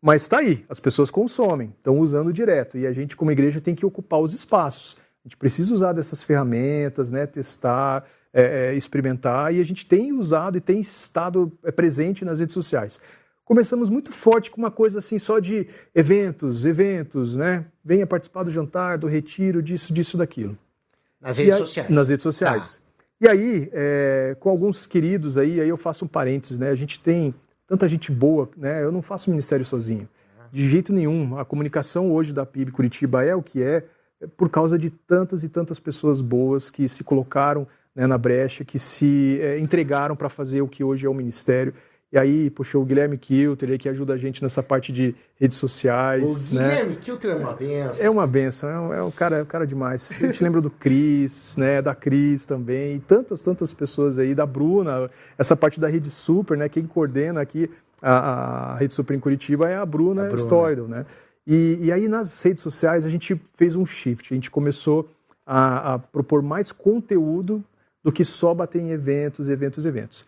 Mas está aí, as pessoas consomem, estão usando direto. E a gente, como igreja, tem que ocupar os espaços. A gente precisa usar dessas ferramentas, né? testar, é, é, experimentar. E a gente tem usado e tem estado é, presente nas redes sociais começamos muito forte com uma coisa assim só de eventos, eventos, né? Venha participar do jantar, do retiro, disso, disso, daquilo. Nas redes aí- sociais. Nas redes sociais. E aí, é, com alguns queridos aí, aí eu faço um parênteses, né? A gente tem tanta gente boa, né? Eu não faço ministério sozinho. De jeito nenhum. A comunicação hoje da PIB Curitiba é o que é, é por causa de tantas e tantas pessoas boas que se colocaram né, na brecha, que se é, entregaram para fazer o que hoje é o ministério. E aí, puxa, o Guilherme Kilter, que ajuda a gente nessa parte de redes sociais, O né? Guilherme Kilter é uma benção. É uma benção, é um, é um cara, é um cara demais. A gente lembra do Cris, né, da Cris também, e tantas, tantas pessoas aí, da Bruna, essa parte da Rede Super, né, quem coordena aqui a, a Rede Super em Curitiba é a Bruna, A Bruna. Stoidel, né. E, e aí nas redes sociais a gente fez um shift, a gente começou a, a propor mais conteúdo do que só bater em eventos, eventos, eventos.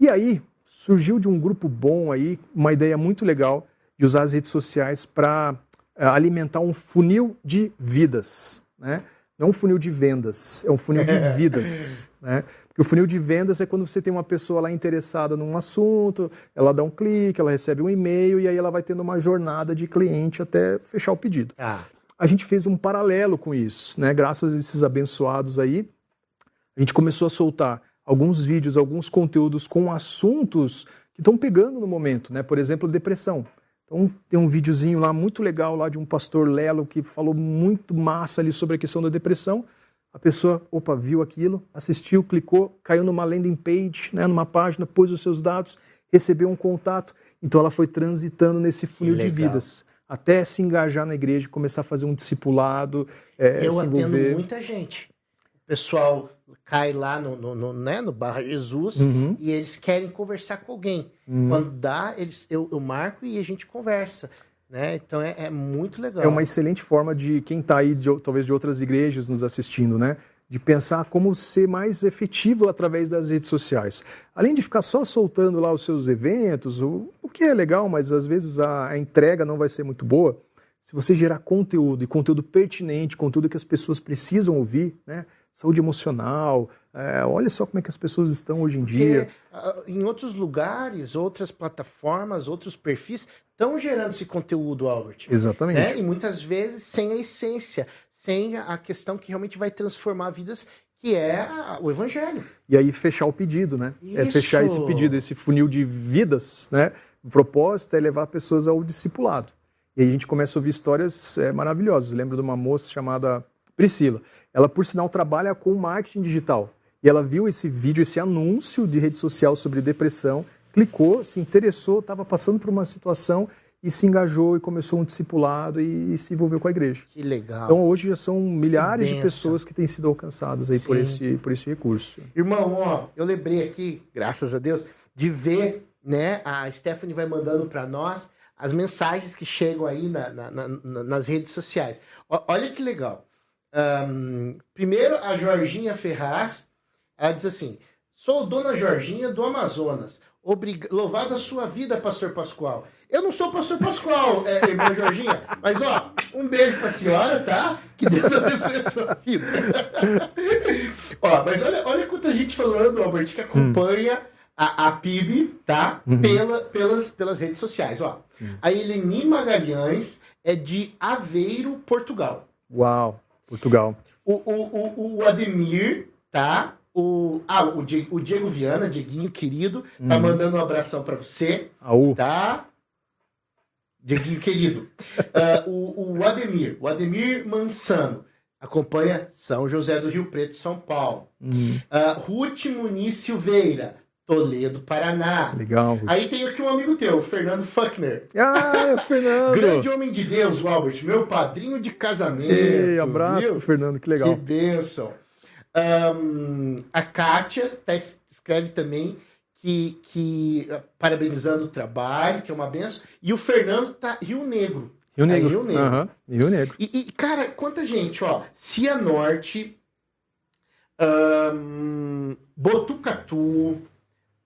E aí surgiu de um grupo bom aí uma ideia muito legal de usar as redes sociais para alimentar um funil de vidas, né? Não um funil de vendas, é um funil de vidas, né? Porque o funil de vendas é quando você tem uma pessoa lá interessada num assunto, ela dá um clique, ela recebe um e-mail e aí ela vai tendo uma jornada de cliente até fechar o pedido Ah, a gente fez um paralelo com isso, né? Graças a esses abençoados aí, a gente começou a soltar alguns vídeos, alguns conteúdos com assuntos que estão pegando no momento, né? Por exemplo, depressão. Então tem um videozinho lá muito legal lá de um pastor Lelo que falou muito massa ali sobre a questão da depressão. A pessoa, opa, viu aquilo, assistiu, clicou, caiu numa landing page, né, numa página, pôs os seus dados, recebeu um contato. Então ela foi transitando nesse funil de vidas até se engajar na igreja, começar a fazer um discipulado, é, eu se atendo muita gente. O pessoal cai lá no, no, no, né, no Barra Jesus Uhum. e eles querem conversar com alguém. Uhum. Quando dá, eles, eu, eu marco e a gente conversa. Né? Então é, é muito legal. É uma excelente forma de quem está aí, de, talvez de outras igrejas nos assistindo, né? De pensar como ser mais efetivo através das redes sociais. Além de ficar só soltando lá os seus eventos, o, o que é legal, mas às vezes a, a entrega não vai ser muito boa. Se você gerar conteúdo e conteúdo pertinente, conteúdo que as pessoas precisam ouvir, né? Saúde emocional, é, olha só como é que as pessoas estão hoje em dia. Porque ah, em outros lugares, outras plataformas, outros perfis estão gerando esse conteúdo, Albert. Exatamente. né? E muitas vezes sem a essência, sem a questão que realmente vai transformar vidas, que é o evangelho. E aí fechar o pedido, né? É Isso. fechar esse pedido, esse funil de vidas, né? O propósito é levar pessoas ao discipulado. E aí a gente começa a ouvir histórias é, maravilhosas. Eu lembro de uma moça chamada Priscila. Ela, por sinal, trabalha com marketing digital. E ela viu esse vídeo, esse anúncio de rede social sobre depressão, clicou, se interessou, estava passando por uma situação e se engajou e começou um discipulado e, e se envolveu com a igreja. Que legal. Então hoje já são milhares de pessoas que têm sido alcançadas aí por esse, por esse recurso. Irmão, ó, eu lembrei aqui, graças a Deus, de ver, né? A Stephanie vai mandando para nós as mensagens que chegam aí na, na, na, nas redes sociais. O, olha que legal. Um, primeiro, a Jorginha Ferraz, ela diz assim: Sou dona Jorginha do Amazonas. Obrig... Louvado a sua vida, pastor Pascoal. Eu não sou pastor Pascoal, é, irmã Jorginha, mas ó, um beijo pra senhora, tá? Que Deus abençoe a sua vida. ó, mas olha, olha quanta gente falando, Albert, que acompanha hum. a, a PIB, tá? Uhum. Pela, pelas, pelas redes sociais, ó. A Eleni Magalhães é de Aveiro, Portugal. Uau, Portugal. O, o, o, o Ademir, tá? O, ah, o, Diego, o Diego Viana, Dieguinho querido, tá uhum. mandando um abração para você. Aú. Tá? Dieguinho querido. Uh, o, o Ademir, o Ademir Mansano, acompanha São José do Rio Preto, São Paulo. Uhum. Uh, Ruth Muniz Silveira, Toledo, Paraná. Legal. Aí tem aqui um amigo teu, o Fernando Fuckner. Ah, Fernando. Grande homem de Deus, o Albert, meu padrinho de casamento. Ei, abraço viu? pro Fernando, que legal. Que bênção. Um, a Kátia tá, escreve também que, que uh, parabenizando o trabalho, que é uma benção. E o Fernando tá Rio Negro. Rio Negro. Rio Negro. Uhum. Rio Negro. E, e, cara, quanta gente, ó. Cianorte, um, Botucatu,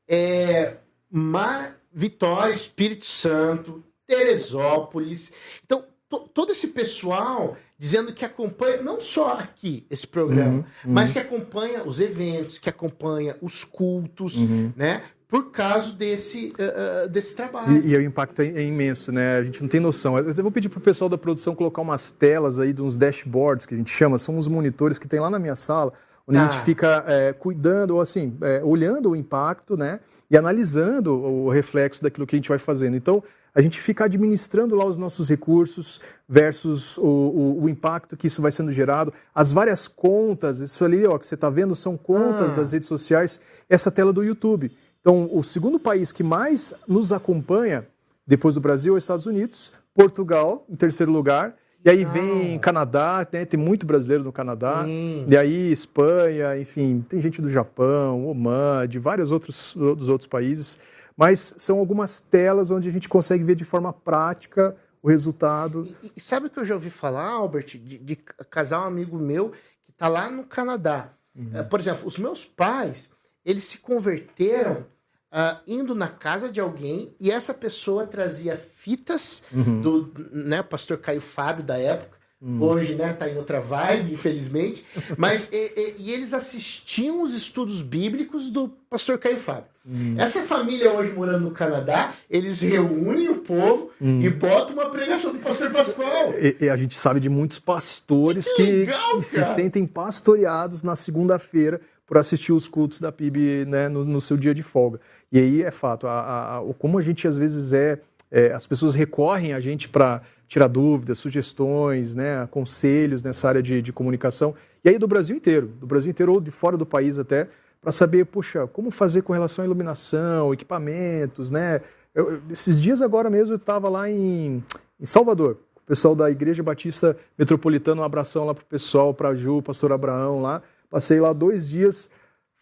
é, Mar, Vitória, Espírito Santo, Teresópolis. Então, todo esse pessoal dizendo que acompanha não só aqui esse programa, uhum, uhum. mas que acompanha os eventos, que acompanha os cultos, uhum. né? Por causa desse, uh, desse trabalho. E, e, o impacto é, é, imenso, né? A gente não tem noção. Eu vou pedir para o pessoal da produção colocar umas telas aí, de uns dashboards que a gente chama, são uns monitores que tem lá na minha sala, onde a gente fica é, cuidando, ou assim, é, olhando o impacto, né? E analisando o reflexo daquilo que a gente vai fazendo. Então, a gente fica administrando lá os nossos recursos versus o, o, o, impacto que isso vai sendo gerado. As várias contas, isso ali ó, que você está vendo são contas ah. das redes sociais, essa tela do YouTube. Então, o segundo país que mais nos acompanha depois do Brasil é os Estados Unidos, Portugal em terceiro lugar, e aí vem Canadá, né? tem muito brasileiro no Canadá, hum. e aí Espanha, enfim, tem gente do Japão, Oman, de vários outros, dos outros países mas são algumas telas onde a gente consegue ver de forma prática o resultado. E, e sabe o que eu já ouvi falar, Albert, de, de casar um amigo meu que está lá no Canadá. Uhum. Uh, por exemplo, os meus pais, eles se converteram uh, indo na casa de alguém e essa pessoa trazia fitas uhum. do né, pastor Caio Fábio da época, Hum. Hoje, né, tá em outra vibe, infelizmente. Mas e, e, e, eles assistiam os estudos bíblicos do pastor Caio Fábio. Hum. Essa família hoje morando no Canadá, eles reúnem o povo hum. e botam uma pregação do pastor Pascoal. E, e a gente sabe de muitos pastores que, que, legal, que se sentem pastoreados na segunda-feira por assistir os cultos da PIB né, no, no, seu dia de folga. E aí é fato, a, a, como a gente às vezes é, é as pessoas recorrem a gente para tirar dúvidas, sugestões, né, conselhos nessa área de, de comunicação. E aí do Brasil inteiro, do Brasil inteiro ou de fora do país até, para saber, puxa, como fazer com relação à iluminação, equipamentos, né? Eu, esses dias agora mesmo eu estava lá em, em Salvador, o pessoal da Igreja Batista Metropolitana, um abração lá para o pessoal, para Ju, pastor Abraão lá. Passei lá dois dias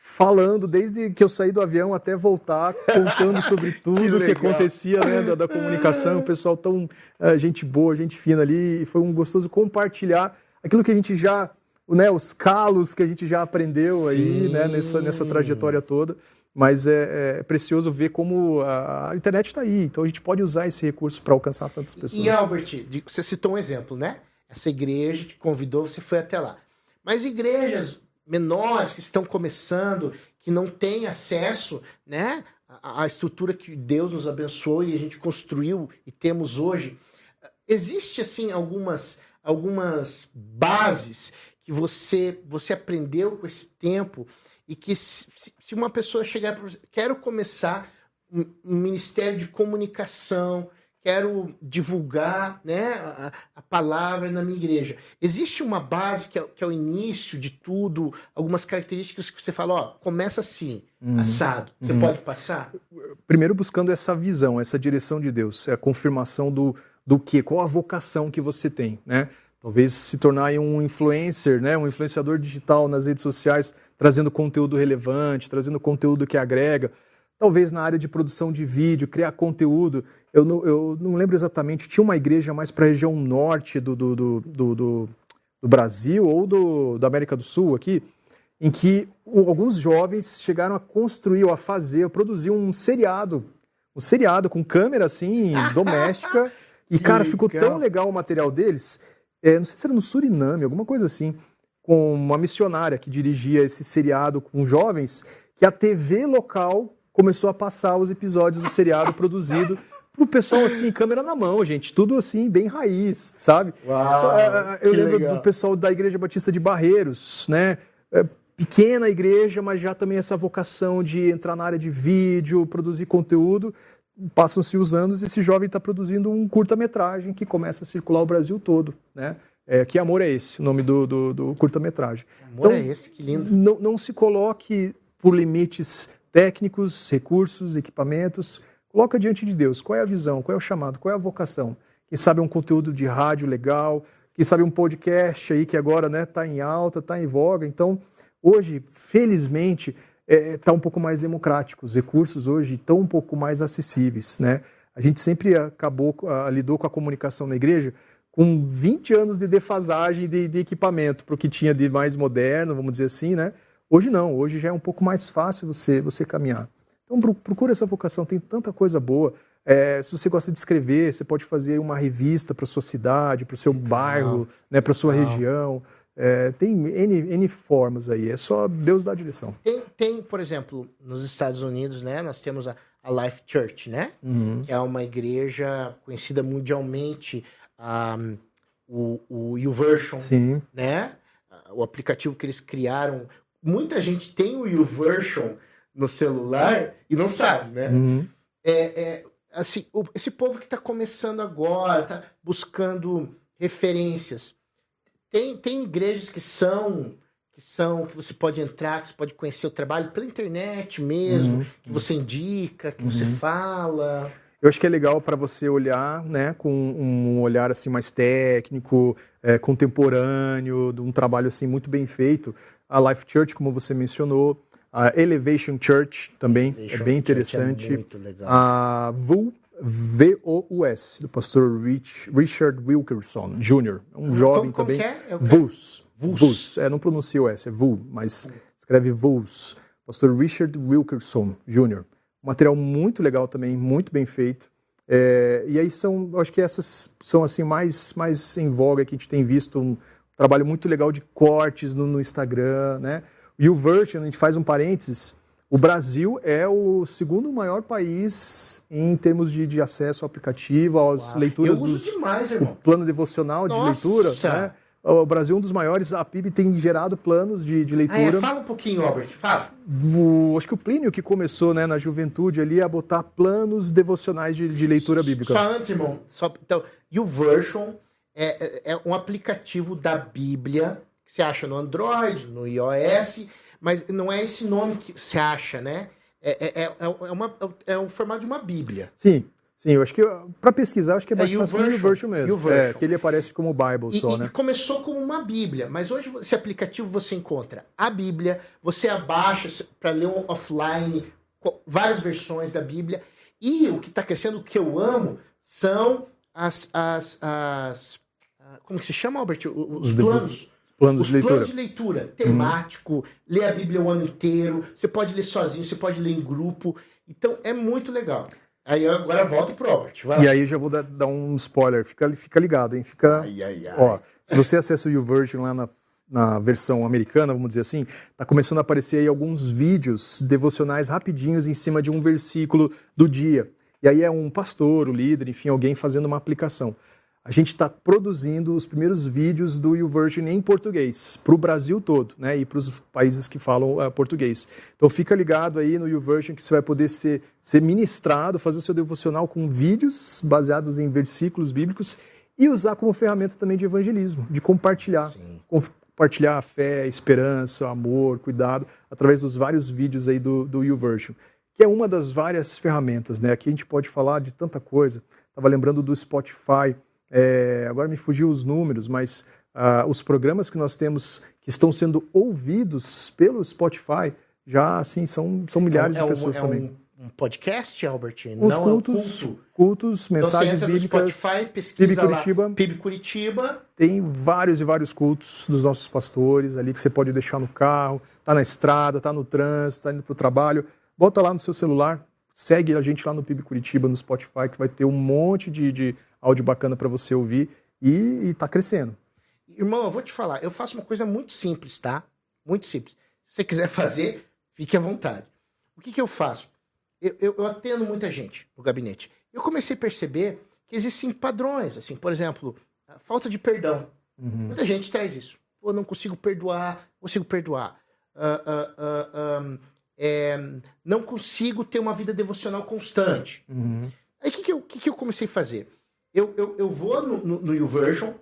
falando desde que eu saí do avião até voltar, contando sobre tudo que, que, acontecia né, da, da, comunicação, o pessoal tão uh, gente boa, gente fina ali, e foi um gostoso compartilhar aquilo que a gente já, né, os calos que a gente já aprendeu Sim. aí né, nessa, nessa trajetória toda. Mas é, é precioso ver como a, a internet está aí, então a gente pode usar esse recurso para alcançar tantas pessoas. E Albert, você citou um exemplo, né? Essa igreja que convidou, você foi até lá. Mas igrejas menores que estão começando, que não têm acesso, né, à estrutura que Deus nos abençoou e a gente construiu e temos hoje. Existe assim algumas algumas bases que você você aprendeu com esse tempo e que se, se uma pessoa chegar para quero começar um, um ministério de comunicação, quero divulgar né, a, a, palavra na minha igreja. Existe uma base que é, que é, o início de tudo, algumas características que você fala, ó, começa assim, uhum. assado. Você uhum. pode passar? Primeiro buscando essa visão, essa direção de Deus, é a confirmação do, do que, qual a vocação que você tem, né? Talvez se tornar um influencer, né, um influenciador digital nas redes sociais, trazendo conteúdo relevante, trazendo conteúdo que agrega talvez na área de produção de vídeo, criar conteúdo. Eu não, eu não lembro exatamente, tinha uma igreja mais para a região norte do, do, do, do, do Brasil ou do, da América do Sul aqui, em que alguns jovens chegaram a construir ou a fazer, a produzir um seriado, um seriado com câmera assim, doméstica. E, cara, ficou tão legal o material deles. É, não sei se era no Suriname, alguma coisa assim, com uma missionária que dirigia esse seriado com jovens, que a TV local começou a passar os episódios do seriado produzido pro pessoal assim, câmera na mão, gente, tudo assim bem raiz, sabe? Uau, é, Eu lembro legal. do pessoal da Igreja Batista de Barreiros, né? É, pequena igreja, mas já também essa vocação de entrar na área de vídeo, produzir conteúdo. Passam-se os anos e esse jovem está produzindo um curta-metragem que começa a circular o Brasil todo, né? É, que amor é esse, o nome do, do, do curta-metragem. Amor então, é esse, que lindo. Não, não se coloque por limites técnicos, recursos, equipamentos. Coloca diante de Deus qual é a visão, qual é o chamado, qual é a vocação. Quem sabe um conteúdo de rádio legal, quem sabe um podcast aí que agora está né, tá em alta, está em voga. Então, hoje, felizmente, está é, tá um pouco mais democrático. Os recursos hoje estão um pouco mais acessíveis. Né? A gente sempre acabou, a, lidou com a comunicação na igreja com 20 anos de defasagem de, de equipamento para o que tinha de mais moderno, vamos dizer assim, né? Hoje não, hoje já é um pouco mais fácil você, você caminhar. Então procura essa vocação, tem tanta coisa boa. É, se você gosta de escrever, você pode fazer uma revista para sua cidade, para o seu bairro, né, para sua região. É, tem N, N, formas aí, é só Deus dar a direção. Tem, tem, por exemplo, nos Estados Unidos, né, nós temos a, a Life Church, né? Uhum. É uma igreja conhecida mundialmente, um, o, o YouVersion, Sim. né? O aplicativo que eles criaram muita gente tem o YouVersion no celular e não sabe, né? Uhum. É, é, assim, o, esse povo que está começando agora, está buscando referências. Tem, tem igrejas que são que são que você pode entrar, que você pode conhecer o trabalho pela internet mesmo, uhum. que você indica, que uhum. você fala. Eu acho que é legal para você olhar, né, com um olhar assim mais técnico, é, contemporâneo, de um trabalho assim muito bem feito, a Life Church, como você mencionou, a Elevation Church também é Elevation é bem interessante. É a VU, V-O-U-S, do pastor Rich, Richard Wilkerson Jr., um jovem também. É? É VUS. VUS. VUS. É, não pronuncia o S, é VU, mas escreve VUS. Pastor Richard Wilkerson Jr. Um material muito legal também, muito bem feito. É, e aí são, acho que essas são assim mais, mais em voga que a gente tem visto um, trabalho muito legal de cortes no, no Instagram, né? E o Version, a gente faz um parênteses, o Brasil é o segundo maior país em termos de, de acesso ao aplicativo, às Uau. leituras do plano devocional Nossa. de leitura, né? O Brasil é um dos maiores, a PIB tem gerado planos de, de leitura. Ah, é? Fala um pouquinho, Albert, fala. O, acho que o Plínio que começou né, na juventude ali a botar planos devocionais de, de leitura bíblica. Só antes, irmão, só, então, e o Version é, é, é um aplicativo da Bíblia que você acha no Android, no iOS, mas não é esse nome que você acha, né? É, é, é, é, uma, é um formato de uma Bíblia. Sim. Sim, eu acho que para pesquisar acho que é mais é, fácil no Version mesmo. É, que ele aparece como Bible e, só, e né? começou como uma Bíblia, mas hoje esse aplicativo você encontra a Bíblia, você abaixa para ler um offline várias versões da Bíblia e o que está crescendo, o que eu amo, são as, as, as como que se chama, Albert? Os, os planos. Planos os de leitura. Planos de leitura, temático, uhum. ler a Bíblia o ano inteiro. Você pode ler sozinho, você pode ler em grupo. Então é muito legal. Aí agora volta pro Robert. e aí eu já vou dar, dar, um spoiler. Fica, fica ligado, hein? Fica. Ai, ai, ai. Ó, se você acessa o YouVersion lá na, na versão americana, vamos dizer assim, tá começando a aparecer aí alguns vídeos devocionais rapidinhos em cima de um versículo do dia. E aí é um pastor, o líder, enfim, alguém fazendo uma aplicação. A gente está produzindo os primeiros vídeos do YouVersion em português, para o Brasil todo, né? E para os países que falam uh, português. Então fica ligado aí no YouVersion que você vai poder ser, ser ministrado, fazer o seu devocional com vídeos baseados em versículos bíblicos e usar como ferramenta também de evangelismo, de compartilhar. Compartilhar a fé, a esperança, amor, cuidado, através dos vários vídeos aí do, do YouVersion, que é uma das várias ferramentas, né? Aqui a gente pode falar de tanta coisa. Estava lembrando do Spotify, é, agora me fugiu os números, mas uh, os programas que nós temos que estão sendo ouvidos pelo Spotify já assim são, são milhares é, de pessoas é também. Um, um podcast, Albert? Os Não cultos, é um culto. cultos, então, mensagens então, bíblicas. Spotify, pesquisa PIB Curitiba. Lá, PIB Curitiba. Tem vários e vários cultos dos nossos pastores ali que você pode deixar no carro, tá na estrada, tá no trânsito, tá indo para o trabalho. Bota lá no seu celular, segue a gente lá no PIB Curitiba, no Spotify, que vai ter um monte de, de áudio bacana para você ouvir e está crescendo. Irmão, eu vou te falar, eu faço uma coisa muito simples, tá? Muito simples. Se você quiser fazer, fique à vontade. O que, que eu faço? Eu, eu, eu atendo muita gente no gabinete. Eu comecei a perceber que existem padrões, assim, por exemplo, a falta de perdão. Uhum. Muita gente traz isso. Pô, não consigo perdoar, consigo perdoar. Uh, uh, uh, um, é, não consigo ter uma vida devocional constante. Uhum. Aí o que, que, eu, que, que eu comecei a fazer? Eu, eu, eu vou no, no, no YouVersion,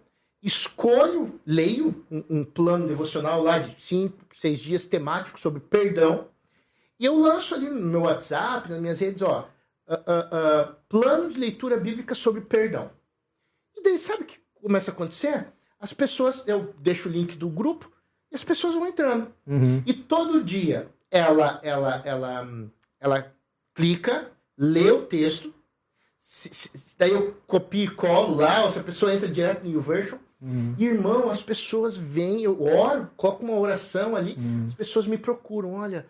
escolho, leio um, um, plano devocional lá de cinco, seis dias temático sobre perdão, e eu lanço ali no meu WhatsApp, nas minhas redes, ó, uh, uh, uh, plano de leitura bíblica sobre perdão. E daí, sabe o que começa a acontecer? As pessoas, eu deixo o link do grupo, e as pessoas vão entrando. Uhum. E todo dia ela, ela, ela, ela clica, lê o texto, se, se, daí eu copio e colo lá, essa pessoa entra direto no YouVersion. Uhum. E, irmão, as pessoas vêm, eu oro, coloco uma oração ali, uhum. as pessoas me procuram, olha,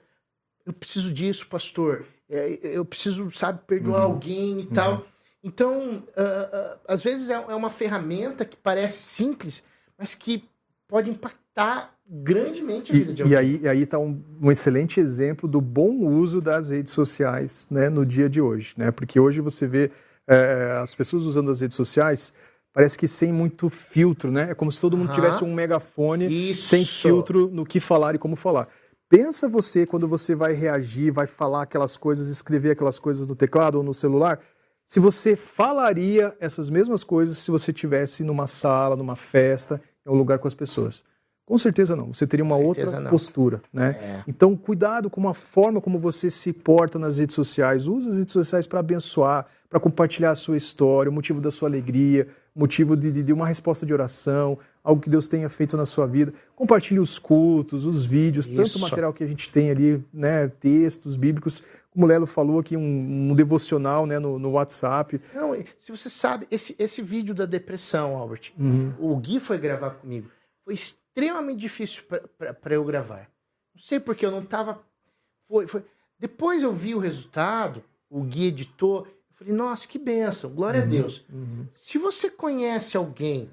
eu preciso disso, pastor, é, eu preciso, sabe, perdoar uhum. alguém e tal. Uhum. Então, uh, uh, às vezes é, é uma ferramenta que parece simples, mas que pode impactar grandemente a vida e, de alguém. E aí, aí está um, um, excelente exemplo do bom uso das redes sociais né, no dia de hoje. Né? Porque hoje você vê é, as pessoas usando as redes sociais, parece que sem muito filtro, né? É como se todo mundo uhum. tivesse um megafone Isso. sem filtro no que falar e como falar. Pensa você quando você vai reagir, vai falar aquelas coisas, escrever aquelas coisas no teclado ou no celular, se você falaria essas mesmas coisas se você tivesse numa sala, numa festa, em um lugar com as pessoas. Com certeza não. Você teria uma outra não. postura, né? É. Então, cuidado com a forma como você se porta nas redes sociais. Use as redes sociais para abençoar, para compartilhar a sua história, o motivo da sua alegria, motivo de, de, de, uma resposta de oração, algo que Deus tenha feito na sua vida. Compartilhe os cultos, os vídeos, Isso. tanto material que a gente tem ali, né? Textos bíblicos, como o Lelo falou aqui, um, um devocional né, no, no, WhatsApp. Não, se você sabe, esse, esse vídeo da depressão, Albert, uhum. o Gui foi gravar comigo. Foi extremamente difícil para eu gravar. Não sei porque eu não estava. Foi, foi. Depois eu vi o resultado, o Gui editou. Eu falei, nossa, que benção, glória uhum, a Deus. Uhum. Se você conhece alguém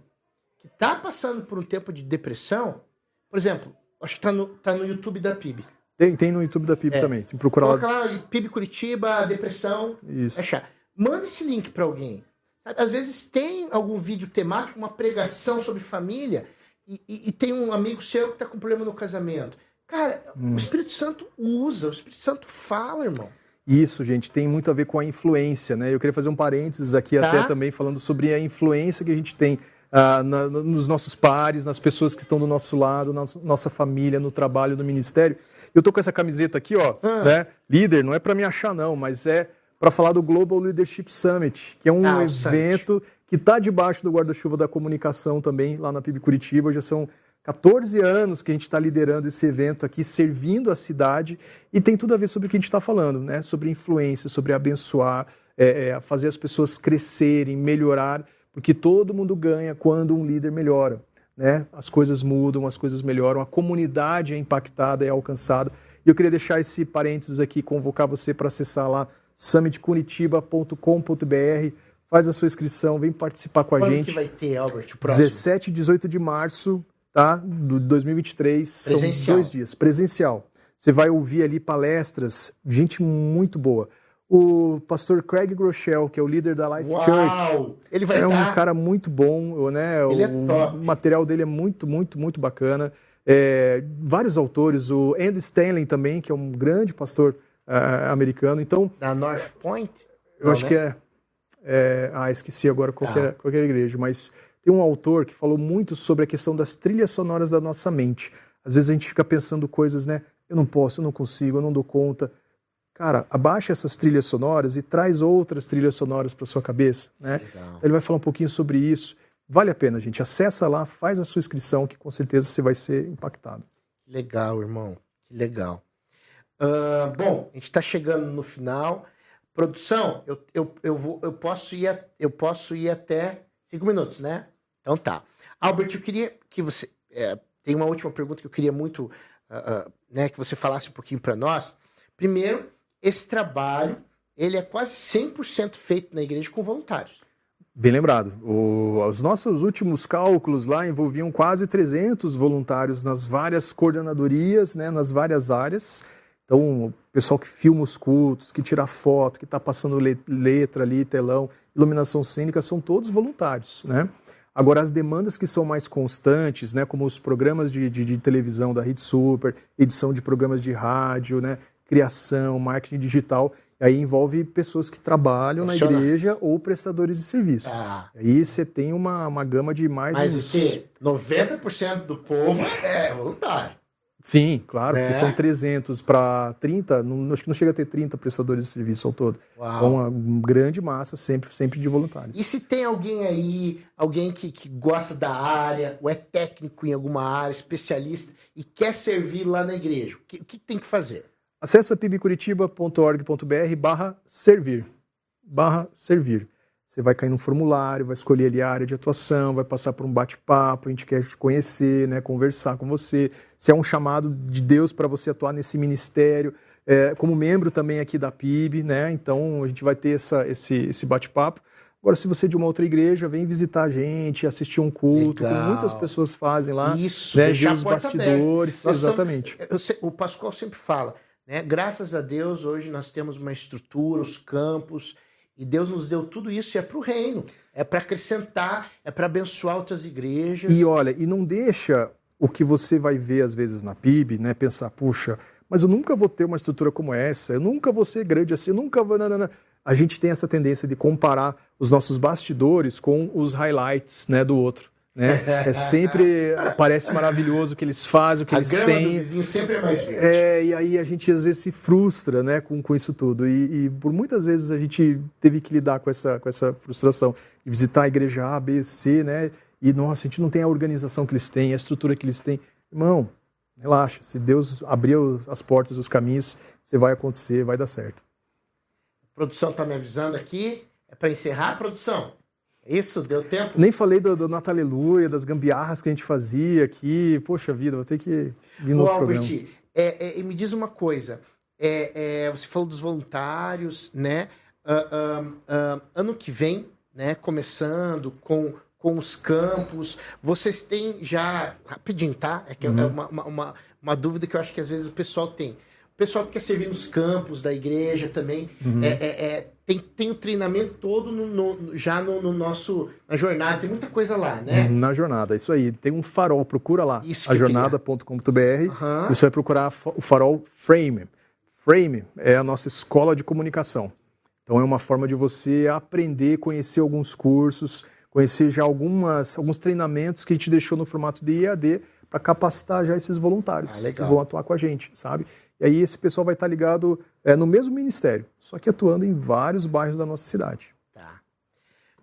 que está passando por um tempo de depressão, por exemplo, acho que está no, tá no YouTube da PIB. Tem, tem no YouTube da PIB é. também. Que procurar Coloca lá. lá PIB Curitiba, depressão. Isso. Achar. Manda esse link para alguém. Às vezes tem algum vídeo temático, uma pregação sobre família e, e, e tem um amigo seu que está com problema no casamento. Cara, hum. o Espírito Santo usa, o Espírito Santo fala, irmão. Isso, gente, tem muito a ver com a influência, né? Eu queria fazer um parênteses aqui tá. até também falando sobre a influência que a gente tem uh, na, nos nossos pares, nas pessoas que estão do nosso lado, na nossa família, no trabalho, no ministério. Eu tô com essa camiseta aqui, ó, ah. né? Líder, não é para me achar não, mas é para falar do Global Leadership Summit, que é um ah, evento que está debaixo do guarda-chuva da comunicação também, lá na PIB Curitiba. Já são 14 anos que a gente está liderando esse evento aqui, servindo a cidade, e tem tudo a ver sobre o que a gente está falando, né? Sobre influência, sobre abençoar, é, é, fazer as pessoas crescerem, melhorar, porque todo mundo ganha quando um líder melhora. Né? As coisas mudam, as coisas melhoram, a comunidade é impactada é alcançada. E eu queria deixar esse parênteses aqui, convocar você para acessar lá summitcuritiba.com.br faz a sua inscrição, vem participar com a Quando gente. que vai ter, Albert, próximo? 17 e 18 de março, tá? Do 2023, Presencial. são dois dias, presencial. Você vai ouvir ali palestras, gente muito boa. o pastor Craig Groeschel, que é o líder da Life Uau! Church. Ele vai é um dar- cara muito bom, né? Ele é o, top. o material dele é muito, muito, muito bacana. É, vários autores, o Andy Stanley também, que é um grande pastor ah, americano. Então, Da North Point? eu acho que é, é- Ah, esqueci agora qual, que é, qual é a igreja, mas tem um autor que falou muito sobre a questão das trilhas sonoras da nossa mente. Às vezes a gente fica pensando coisas, né? Eu não posso, eu não consigo, eu não dou conta. Cara, abaixa essas trilhas sonoras e traz outras trilhas sonoras para sua cabeça, né? Legal. Ele vai falar um pouquinho sobre isso. Vale a pena, gente. Acessa lá, faz a sua inscrição, que com certeza você vai ser impactado. Legal, irmão. Que legal. Ah, bom, a gente está chegando no final. Produção, eu, eu, eu, vou, eu, posso ir eu posso ir até cinco minutos, né? Então tá. Albert, eu queria que você. é, tem uma última pergunta que eu queria muito ah, ah, né, que você falasse um pouquinho para nós. Primeiro, esse trabalho ele é quase 100% feito na igreja com voluntários. Bem lembrado. O- os nossos últimos cálculos lá envolviam quase 300 voluntários nas várias coordenadorias, né, nas várias áreas. Então, o pessoal que filma os cultos, que tira foto, que está passando le- letra ali, telão, iluminação cênica, são todos voluntários, né? Agora, as demandas que são mais constantes, né, como os programas de, de- de televisão da Rede Super, edição de programas de rádio, né, criação, marketing digital, aí envolve pessoas que trabalham na igreja ou prestadores de serviços. Tá. Aí você tem uma, uma gama de mais Mas uns... que 90% do povo é voluntário. Sim, claro, É. porque são 300 para 30, não, acho que não chega a ter 30 prestadores de serviço ao todo. Uau. Então, uma grande massa sempre, sempre de voluntários. E se tem alguém aí, alguém que, que gosta da área, ou é técnico em alguma área, especialista, e quer servir lá na igreja, o que, que tem que fazer? Acesse pibcuritiba.org.br barra servir. Barra servir. Você vai cair num formulário, vai escolher ali a área de atuação, vai passar por um bate-papo, a gente quer te conhecer, né, conversar com você. Se é um chamado de Deus para você atuar nesse ministério, é, como membro também aqui da PIB, né? Então a gente vai ter essa, esse, esse bate-papo. Agora, se você é de uma outra igreja, vem visitar a gente, assistir um culto, Legal. como muitas pessoas fazem lá, Isso, né, ver os bastidores, Nós estamos- exatamente. Eu o Pascoal sempre fala, né? Graças a Deus, hoje nós temos uma estrutura, os campos, e Deus nos deu tudo isso, e é para o reino, é para acrescentar, é para abençoar outras igrejas. E olha, e não deixa o que você vai ver às vezes na PIB, né, pensar, puxa, mas eu nunca vou ter uma estrutura como essa, eu nunca vou ser grande assim, eu nunca vou. A gente tem essa tendência de comparar os nossos bastidores com os highlights né, do outro. Né? É sempre parece maravilhoso o que eles fazem, o que a eles do têm. vizinho sempre é mais verde. É, e aí a gente às vezes se frustra né, com, com isso tudo. E, e por muitas vezes a gente teve que lidar com essa, com essa frustração. De visitar a igreja A, B, C, né? E, nossa, a gente não tem a organização que eles têm, a estrutura que eles têm. Irmão, relaxa. Se Deus abrir as portas, os caminhos, você vai acontecer, vai dar certo. A produção está me avisando aqui, é para encerrar a produção. É Isso, deu tempo? Nem falei do, do Natal Aleluia, das gambiarras que a gente fazia aqui. Poxa vida, vou ter que vir no Ô, outro programa. Albert, é, é, e me diz uma coisa. É, é, você falou dos voluntários, né? Ah, ah, ah, ano que vem, né? Começando com, com os campos, vocês têm já. Rapidinho, tá? É que é Uhum. uma, uma, uma, uma dúvida que eu acho que às vezes o pessoal tem. O pessoal que quer servir nos campos da igreja também. Uhum. É, é, é, tem, tem o treinamento todo no, no- já no, no nosso. Na jornada, tem muita coisa lá, né? Na jornada, isso aí. Tem um farol, procura lá, ajornada.com.br. Aham. Você vai procurar o farol Frame. Frame é a nossa escola de comunicação. Então é uma forma de você aprender, conhecer alguns cursos, conhecer já algumas, alguns treinamentos que a gente deixou no formato de EAD para capacitar já esses voluntários Ah, que vão atuar com a gente, sabe? E aí esse pessoal vai estar ligado é, no mesmo ministério, só que atuando em vários bairros da nossa cidade. Tá.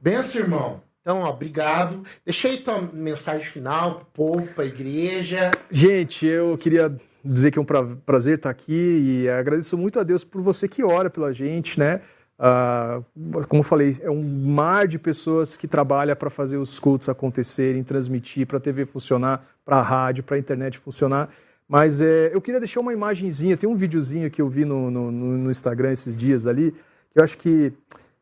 Benção, irmão. Então, ó, obrigado. Deixa aí tua mensagem final pro povo, pra igreja. Gente, eu queria dizer que é um pra- prazer estar aqui e agradeço muito a Deus por você que ora pela gente, né? Ah, como eu falei, é um mar de pessoas que trabalha para fazer os cultos acontecerem, transmitir, para a TV funcionar, para a rádio, para a internet funcionar. Mas é, eu queria deixar uma imagenzinha, tem um videozinho que eu vi no, no- no- Instagram esses dias ali, que eu acho que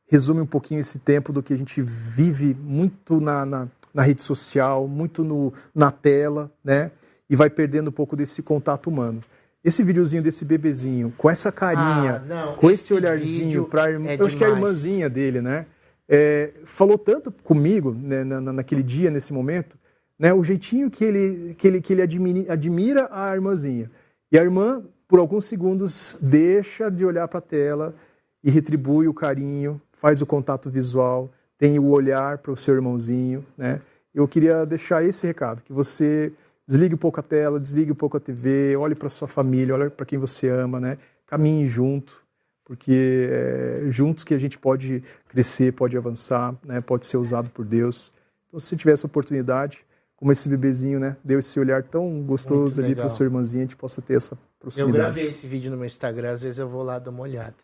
resume um pouquinho esse tempo do que a gente vive muito na, na, na rede social, muito no, na tela, né? E vai perdendo um pouco desse contato humano. esse videozinho desse bebezinho, com essa carinha, Ah, não, com esse, esse olharzinho para irmã, é eu acho que é a irmãzinha dele, né? É, falou tanto comigo né, na- naquele dia, nesse momento, né? O jeitinho que ele que ele que ele admini- admira a irmãzinha e a irmã por alguns segundos deixa de olhar para a tela e retribui o carinho, faz o contato visual, tem o olhar para o seu irmãozinho, né? Eu queria deixar esse recado, que você desligue um pouco a tela, desligue um pouco a TV, olhe para sua família, olhe para quem você ama, né? Caminhe junto, porque é juntos que a gente pode crescer, pode avançar, né? Pode ser usado por Deus. Então, se tiver essa oportunidade, como esse bebezinho, né? Deu esse olhar tão gostoso ali para sua irmãzinha, a gente possa ter essa Eu proximidade. gravei esse vídeo no meu Instagram, às vezes eu vou lá dar uma olhada.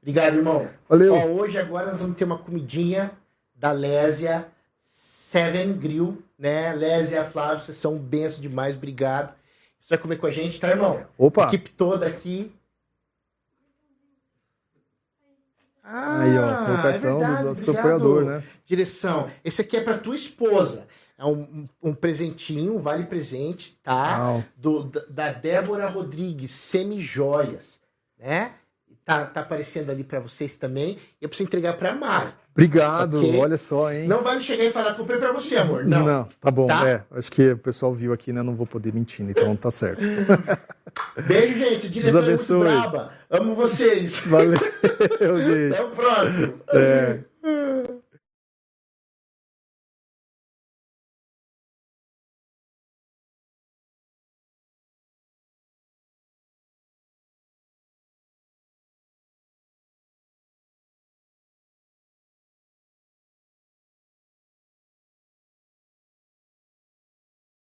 Obrigado, irmão. Valeu. Ó, hoje agora nós vamos ter uma comidinha da Lésia Seven Grill, né? Lésia, Flávio, vocês são um benção demais, obrigado. Você vai comer com a gente, tá, irmão? Opa! A equipe toda aqui. Ah, Aí, ó, tem o é cartão verdade, do nosso obrigado. apoiador, né? Direção. Esse aqui é pra tua esposa. É um, um- presentinho, um vale presente, tá? Do, da- Débora Rodrigues, Semijoias, né? Tá, tá aparecendo ali pra vocês também. E eu preciso entregar pra Mar. Obrigado, Ok. olha só, hein? Não vale chegar e falar, comprei pra você, amor. Não. tá bom. Tá? É, acho que o pessoal viu aqui, né? Não vou poder mentir, então tá certo. Beijo, gente. Diretor é muito braba. Amo vocês. Valeu, gente. Até o próximo. É.